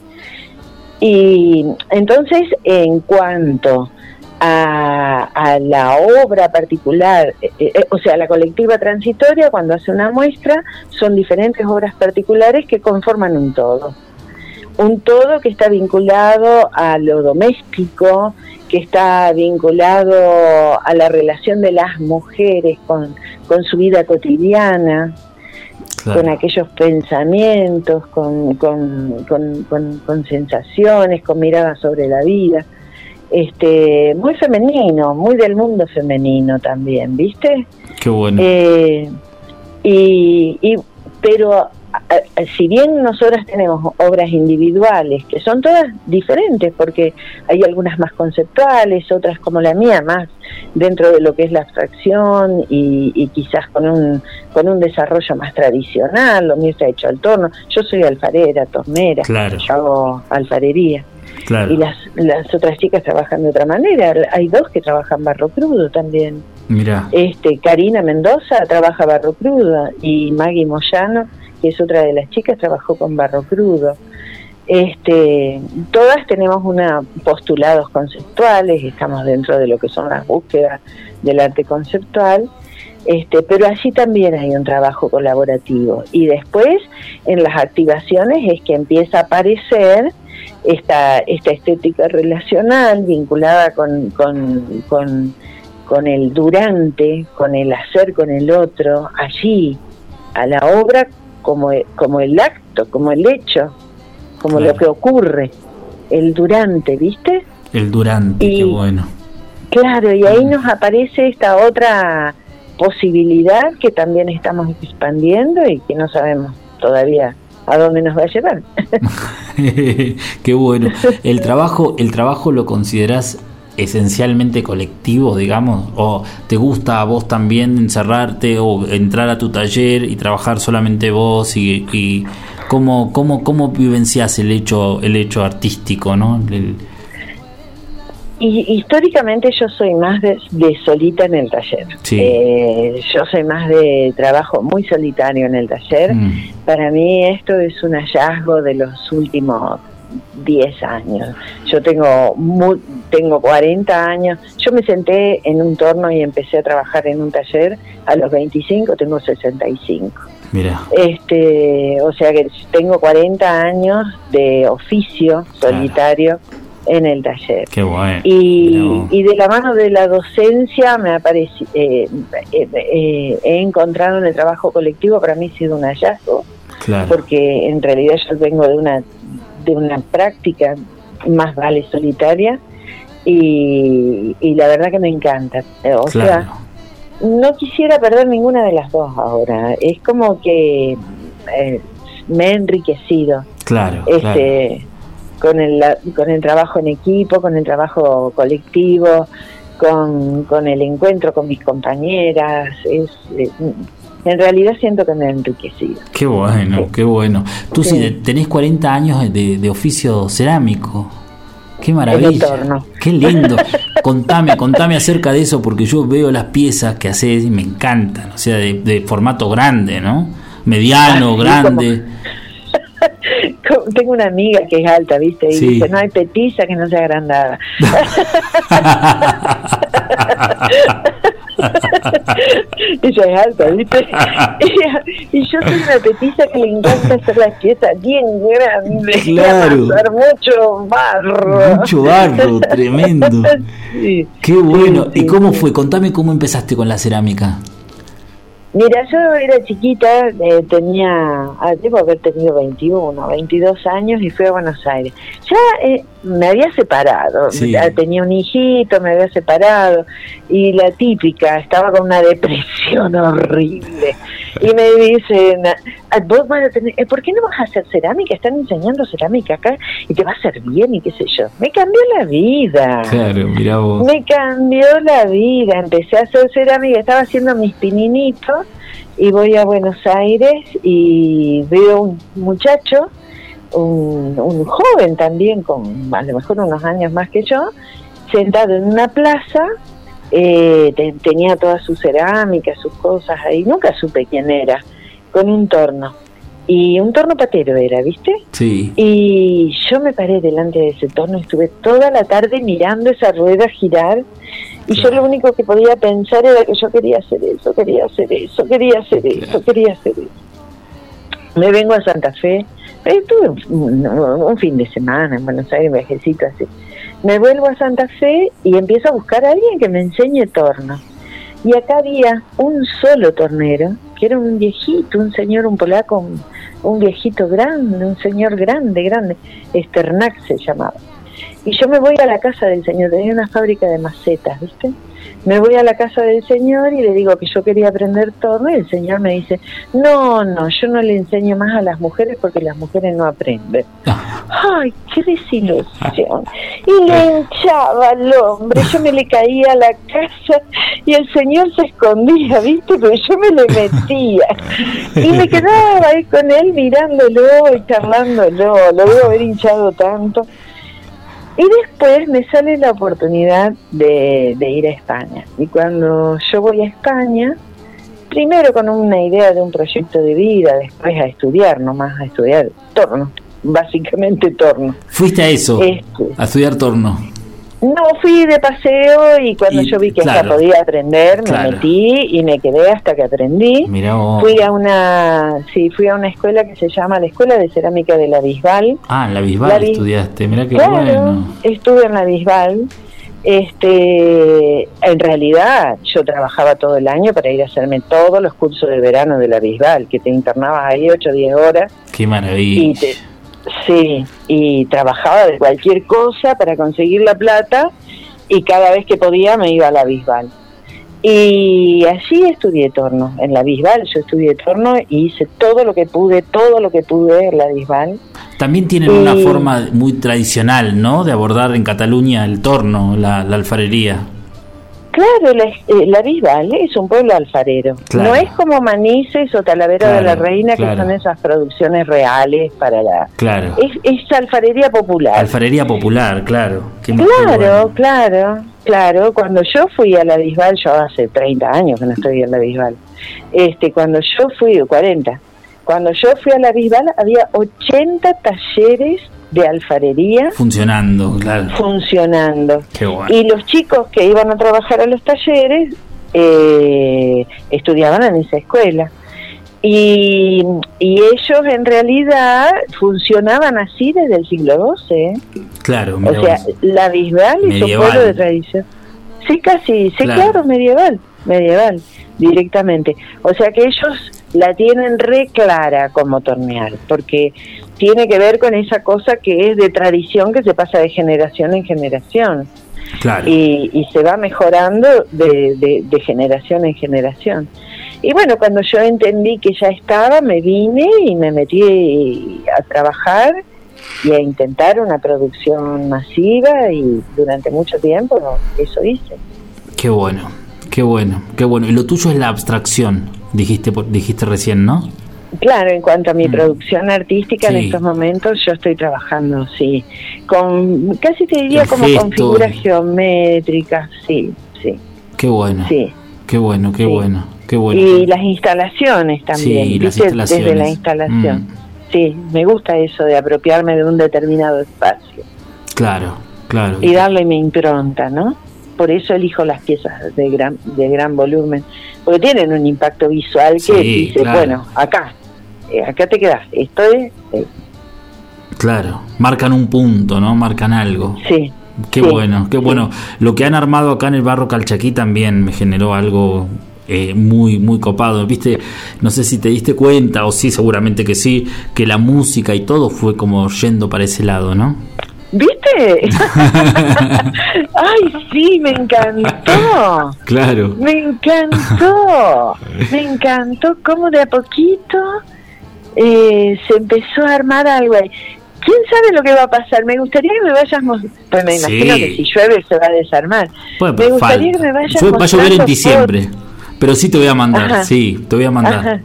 Y entonces, en cuanto a, a la obra particular, eh, eh, o sea, la colectiva transitoria, cuando hace una muestra, son diferentes obras particulares que conforman un todo. Un todo que está vinculado a lo doméstico, que está vinculado a la relación de las mujeres con, con su vida cotidiana, Claro. con aquellos pensamientos, con, con, con- con- con sensaciones, con miradas sobre la vida. Este, muy femenino, muy del mundo femenino también, ¿viste? Qué bueno. Eh, y, y- pero si bien nosotras tenemos obras individuales que son todas diferentes porque hay algunas más conceptuales otras como la mía más dentro de lo que es la abstracción y, y quizás con un con un desarrollo más tradicional lo mío está hecho al torno yo soy alfarera tornera Claro. yo hago alfarería claro. y las las otras chicas trabajan de otra manera hay dos que trabajan barro crudo también Mira. este, Karina Mendoza trabaja barro crudo y Maggie Moyano, que es otra de las chicas, trabajó con barro crudo. Este, todas tenemos una postulados conceptuales, estamos dentro de lo que son las búsquedas del arte conceptual, este, pero allí también hay un trabajo colaborativo. Y después, en las activaciones, es que empieza a aparecer esta, esta estética relacional vinculada con, con, con, con el durante, con el hacer con el otro, allí, a la obra como, como el acto, como el hecho, como Claro. lo que ocurre, el durante, ¿viste? El Durante, Y- qué bueno. Claro, y ahí nos aparece esta otra posibilidad que también estamos expandiendo y que no sabemos todavía a dónde nos va a llevar. [LAUGHS] Qué bueno. El trabajo, el trabajo lo considerás esencialmente colectivo, digamos, o te gusta a vos también encerrarte o entrar a tu taller y trabajar solamente vos y, y cómo, cómo, cómo vivencias el hecho, el hecho artístico, ¿no? El- Y históricamente yo soy más de, de solita en el taller. Sí. Eh, yo soy más de trabajo muy solitario en el taller. Mm, Para mí esto es un hallazgo de los últimos 10 años. Yo tengo mu- tengo 40 años. Yo me senté en un torno y empecé a trabajar en un taller a los 25, tengo 65. mira, Este, o sea que tengo 40 años de oficio Claro. En el taller. qué bueno. Y, y de la mano de la docencia me apareci- eh, eh, eh, he encontrado en el trabajo colectivo para mí ha sido un hallazgo claro, porque en realidad yo vengo de una de una práctica más vale solitaria y, y la verdad que me encanta Eh, o claro. sea no quisiera perder ninguna de las dos ahora es como que eh, me he enriquecido Claro, claro. Con el con el trabajo en equipo con el trabajo colectivo con, con el encuentro con mis compañeras es en realidad siento que me he enriquecido Qué bueno, Sí. qué bueno. Tú sí. Sí. tenés 40 años de, de oficio cerámico. Qué maravilla. Qué lindo. [LAUGHS] contame, contame acerca de eso porque yo veo las piezas que haces y me encantan. O sea, de, de formato grande, ¿no? Mediano, Ah, sí, grande. Tengo una amiga que es alta, ¿viste? Y Sí. dice, no hay petiza que no sea agrandada. [LAUGHS] Ella es alta, ¿viste? [LAUGHS] y, y yo soy una petiza que le encanta hacer las piezas bien grandes, [LAUGHS] Claro. mucho barro. Mucho barro, tremendo. Sí. Qué bueno. Sí, ¿Y cómo fue? Contame cómo empezaste con la cerámica. Mira, yo era chiquita, eh, tenía, ah, debo haber tenido 21, 22 años y fui a Buenos Aires. Ya eh, me había separado, Sí. ya tenía un hijito, me había separado y la típica, estaba con una [LAUGHS] depresión horrible. Y me dicen, "Ah, vos vas a tener- eh, ¿por qué no vas a hacer cerámica? Están enseñando cerámica acá y te va a hacer bien y qué sé yo. Me cambió la vida. Claro, mirá vos. Me cambió la vida. Empecé a hacer cerámica, estaba haciendo mis pininitos y voy a Buenos Aires y veo un muchacho, un, un joven también, con a lo mejor unos años más que yo, sentado en una plaza. eh, te- tenía toda su cerámica, sus cosas ahí. Nunca supe quién era, con un torno. Y un torno patero era, ¿viste? Sí. Y yo me paré delante de ese torno, estuve toda la tarde mirando esa rueda girar y yo lo único que podía pensar era que yo quería hacer eso, quería hacer eso, quería hacer eso, quería hacer eso. Me vengo a Santa Fe, estuve un, un- un fin de semana en Buenos Aires, viajecito así. Me vuelvo a Santa Fe y empiezo a buscar a alguien que me enseñe torno. Y acá había un solo tornero, que era un viejito, un señor, un polaco, un, un viejito grande, un señor grande, grande, Esternak se llamaba. Y yo me voy a la casa del señor, tenía una fábrica de macetas, ¿viste? Me voy a la casa del señor y le digo que yo quería aprender torno y el señor me dice, no, no, yo no le enseño más a las mujeres porque las mujeres no aprenden. Ay, qué desilusión. [LAUGHS] Y le hinchaba al hombre, yo me le caía a la casa y el señor se escondía, ¿viste? Pero yo me le metía. Y me quedaba ahí con él mirándolo y charlándolo. Lo debo haber hinchado tanto. Y después me sale la oportunidad de, de ir a España. Y cuando yo voy a España, primero con una idea de un proyecto de vida, después a estudiar, nomás a estudiar torno, básicamente torno. Fuiste a eso, Este. a estudiar torno. No, fui de paseo y cuando Y, yo vi que claro, ya podía aprender, me claro. metí y me quedé hasta que aprendí. Mirá vos. Fui a una, sí, fui a una escuela que se llama la Escuela de Cerámica de la Bisbal. Ah, en la Bisbal La estudiaste, mirá qué claro, bueno. estuve en la Bisbal. Este, en realidad yo trabajaba todo el año para ir a hacerme todos los cursos de verano de la Bisbal, que te internabas ahí 8 o 10 horas Qué y maravilla. te- sí, y trabajaba de cualquier cosa para conseguir la plata y cada vez que podía me iba a la Bisbal. Y allí estudié torno, en la Bisbal yo estudié torno y hice todo lo que pude, todo lo que pude en la Bisbal. También tienen una forma muy tradicional, ¿no? De abordar en Cataluña el torno, la, la alfarería. Claro, la, eh, la Bisbal es un pueblo alfarero. Claro. No es como Manises o Talavera de la Claro, Reina, claro. que son esas producciones reales para la... Claro. Es, es alfarería popular. Alfarería popular, claro. Qué- Claro, claro, claro. Cuando yo fui a la Bisbal, yo hace 30 años que no estoy en la Bisbal. Este, cuando yo fui, 40, cuando yo fui a la Bisbal había 80 talleres de alfarería Funcionando, claro. funcionando. Qué bueno. Y los chicos que iban a trabajar a los talleres eh, estudiaban en esa escuela. Y, y ellos en realidad funcionaban así desde el siglo XII. ¿eh? Claro, O sea, la Bisbal un Medieval. pueblo de tradición. Sí, casi, sí, Claro. claro. medieval, medieval, directamente. O sea que ellos la tienen re clara como tornear, porque tiene que ver con esa cosa que es de tradición que se pasa de generación en generación Claro. y, y se va mejorando de, de- de generación en generación. Y bueno, cuando yo entendí que ya estaba, me vine y me metí a trabajar y a intentar una producción masiva y durante mucho tiempo eso hice. Qué bueno, qué bueno, qué bueno. Y lo tuyo es la abstracción, dijiste, dijiste recién, ¿no? Claro, en cuanto a mi Mm. producción artística Sí. en estos momentos yo estoy trabajando, sí, con casi te diría como con figuras geométricas, sí, sí, Qué bueno, sí. qué bueno, qué Sí. bueno, qué bueno. Y las instalaciones también, Sí, las instalaciones. desde la instalación. Mm. Sí, me gusta eso de apropiarme de un determinado espacio Claro, claro. y darle mi impronta, ¿no? Por eso elijo las piezas de gran de gran volumen, porque tienen un impacto visual que Sí, dice, claro. bueno, acá, eh, acá te quedas, esto es, eh, Claro, marcan un punto, ¿no? Marcan algo. sí, Qué Sí, bueno, qué sí. bueno. Lo que han armado acá en el barro Calchaquí también me generó algo eh, muy, muy copado. Viste, no sé si te diste cuenta, o sí, seguramente que sí, que la música y todo fue como yendo para ese lado, ¿no? ¿Viste? [LAUGHS] Ay, sí, me encantó. Claro. Me encantó. Me encantó cómo de a poquito eh, se empezó a armar algo ahí. ¿Quién sabe lo que va a pasar? Me gustaría que me vayas Pues me imagino Sí. que si llueve se va a desarmar. Bueno, me gustaría que me vayas va a llover en diciembre. Pero sí te voy a mandar, Ajá. sí, te voy a mandar. Ajá.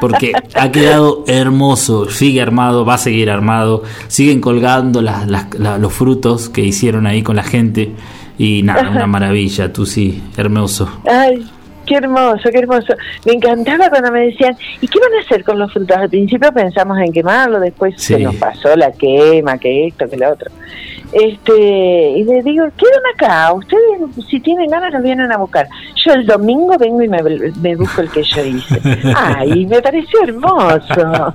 Porque ha quedado hermoso, sigue armado, va a seguir armado, siguen colgando las- las- la- los frutos que hicieron ahí con la gente y nada, una maravilla, tú sí, hermoso. Ay, qué hermoso, qué hermoso. Me encantaba cuando me decían, ¿y qué van a hacer con los frutos? Al principio pensamos en quemarlo, después Sí. se nos pasó la quema, que esto, que lo otro. Este, y les digo, quedan acá, ustedes si tienen ganas los vienen a buscar. Yo el domingo vengo y me, me busco el que yo hice. [LAUGHS] Ay, me pareció hermoso. [LAUGHS]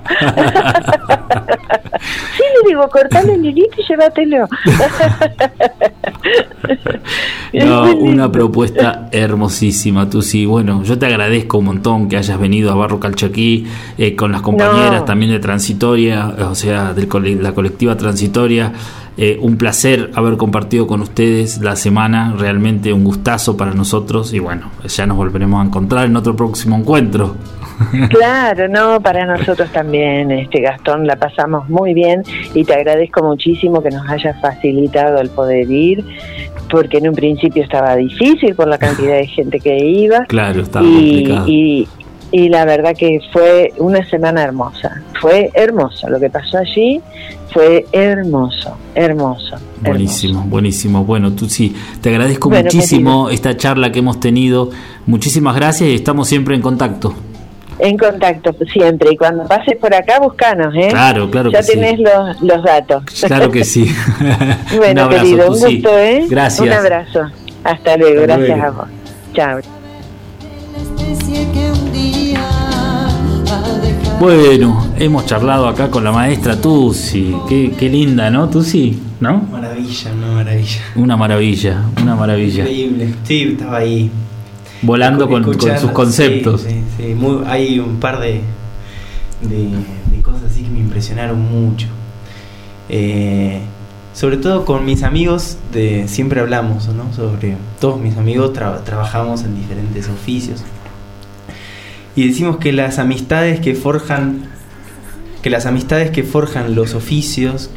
[LAUGHS] sí, le digo, cortale el hilito y llévatelo. [LAUGHS] No, [LAUGHS] una propuesta hermosísima, tú sí. Bueno, yo te agradezco un montón que hayas venido a Barro Calchaquí eh, con las compañeras No. también de Transitoria, o sea, de la colectiva Transitoria. Eh, un placer haber compartido con ustedes la semana, realmente un gustazo para nosotros y bueno, ya nos volveremos a encontrar en otro próximo encuentro. [LAUGHS] Claro, no, para nosotros también, este Gastón, la pasamos muy bien y te agradezco muchísimo que nos hayas facilitado el poder ir, porque en un principio estaba difícil por la cantidad de gente que iba Claro, estaba y, complicado. y, y la verdad que fue una semana hermosa, fue hermoso, lo que pasó allí fue hermoso, hermoso. Buenísimo, buenísimo. Bueno, tú sí, te agradezco Bueno, muchísimo esta charla que hemos tenido. Muchísimas gracias y estamos siempre en contacto. En contacto siempre, y cuando pases por acá, buscanos, ¿eh? Claro, claro ya que sí. tenés los, los datos. Claro que sí. [LAUGHS] Bueno, un abrazo, querido, un gusto, ¿eh? Gracias. Un abrazo. Hasta luego, Hasta gracias luego. a vos. Chao. Bueno, hemos charlado acá con la maestra Tusi. Qué, qué linda, ¿no? Tusi, ¿no? Maravilla, una maravilla. Una maravilla, una maravilla. Increíble. Sí, estaba ahí. Volando con, sus conceptos. Sí, sí, sí. Muy- hay un par de, de, de cosas así que me impresionaron mucho. Eh, sobre todo con mis amigos, de, siempre hablamos, ¿no? Sobre todos mis amigos tra- trabajamos en diferentes oficios. Y decimos que las amistades que forjan, que las amistades que forjan los oficios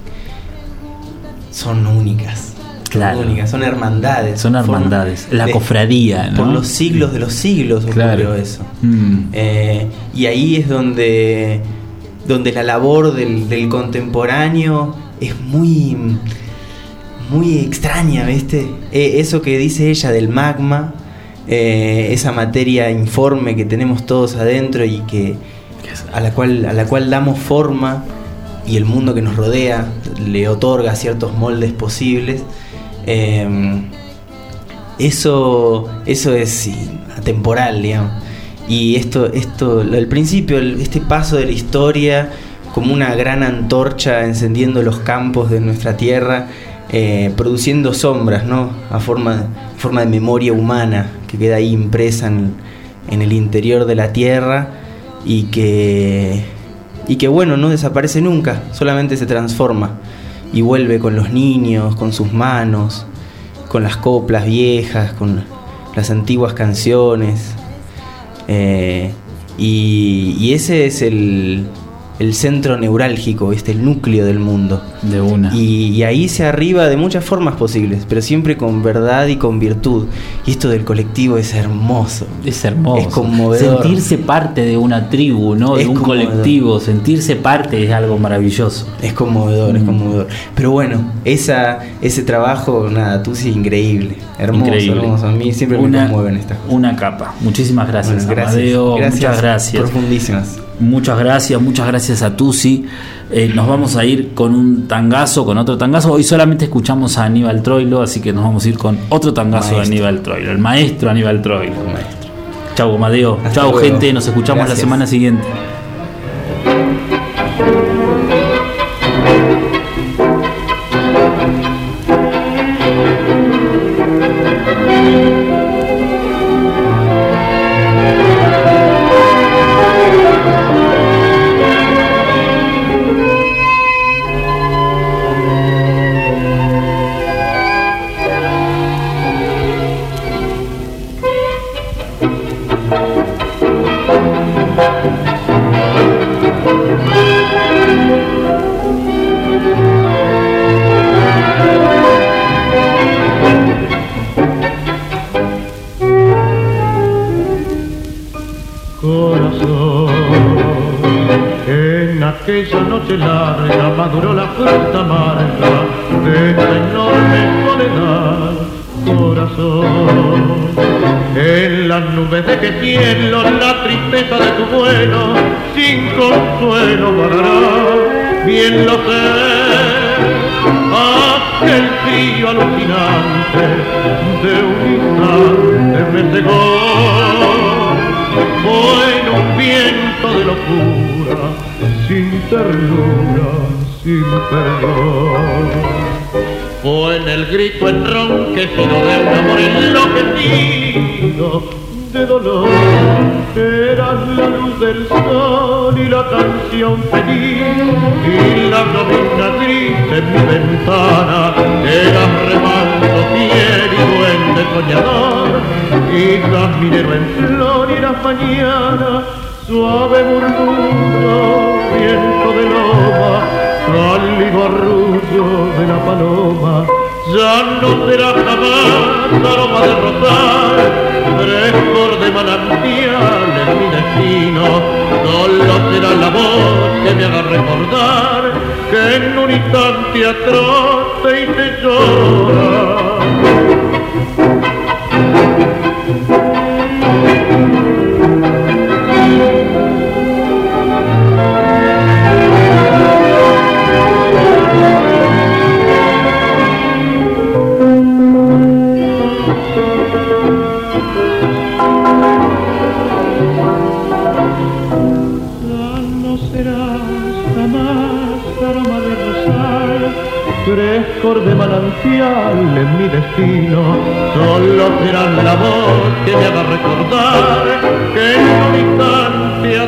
son únicas. Claro. Son únicas, son hermandades. Son forman- hermandades. La de- cofradía, ¿no? Por los siglos de los siglos ocurrió Claro. eso. Mm. Eh, y ahí es donde, donde la labor del, del contemporáneo es muy, muy extraña, ¿viste? Eh, eso que dice ella del magma, eh, esa materia informe que tenemos todos adentro y que a la cual, a la cual damos forma y el mundo que nos rodea le otorga ciertos moldes posibles. Eh, eso, eso es atemporal, digamos. Y esto, esto, el principio, este paso de la historia como una gran antorcha encendiendo los campos de nuestra tierra, eh, produciendo sombras, ¿no? A forma, forma de memoria humana que queda ahí impresa en, en el interior de la tierra y que, y que bueno, no desaparece nunca, solamente se transforma y vuelve con los niños, con sus manos, con las coplas viejas, con las antiguas canciones. Eh, y, y ese es el, el centro neurálgico, este, el núcleo del mundo. De una. Y, y ahí se arriba de muchas formas posibles, pero siempre con verdad y con virtud. Y esto del colectivo es hermoso. Es hermoso. Es conmovedor. Sentirse parte de una tribu, ¿no? De Es un conmovedor. colectivo. Sentirse parte es algo maravilloso. Es conmovedor, es Mm. conmovedor. Pero bueno, esa, ese trabajo, nada, tú sí, increíble. Hermoso, Increíble. hermoso. A mí siempre me conmueven estas cosas. Una capa. Muchísimas gracias, Bueno, Amadeo. Muchas gracias. Profundísimas. Muchas gracias, muchas gracias a Tusi. Eh, nos vamos a ir con un tangazo, con otro tangazo. Hoy solamente escuchamos a Aníbal Troilo, así que nos vamos a ir con otro tangazo de. Aníbal Troilo, el maestro Aníbal Troilo. Maestro. Chau, Amadeo. Hasta Chau, luego. gente. Nos escuchamos Gracias. la semana siguiente. Consuelo vagará, bien lo sé. Aquel frío alucinante de un instante me cegó fue en un viento de locura, sin ternura, sin perdón. Fue en el grito enronquecido de un amor enloquecido de dolor. Eras la luz del sol y la canción feliz y la colina gris en mi ventana. Eras remanso fiel y duende soñador y caminero en flor y la mañana. Suave murmullo, viento de loma, cálido arrullo de la paloma, ya no será jamás aroma de rosal, frescor de manantial en mi destino, solo será la voz que me haga recordar que en un instante atroz te hice llorar. frescor de manantial en mi destino. Solo será la voz que me haga recordar que en un instante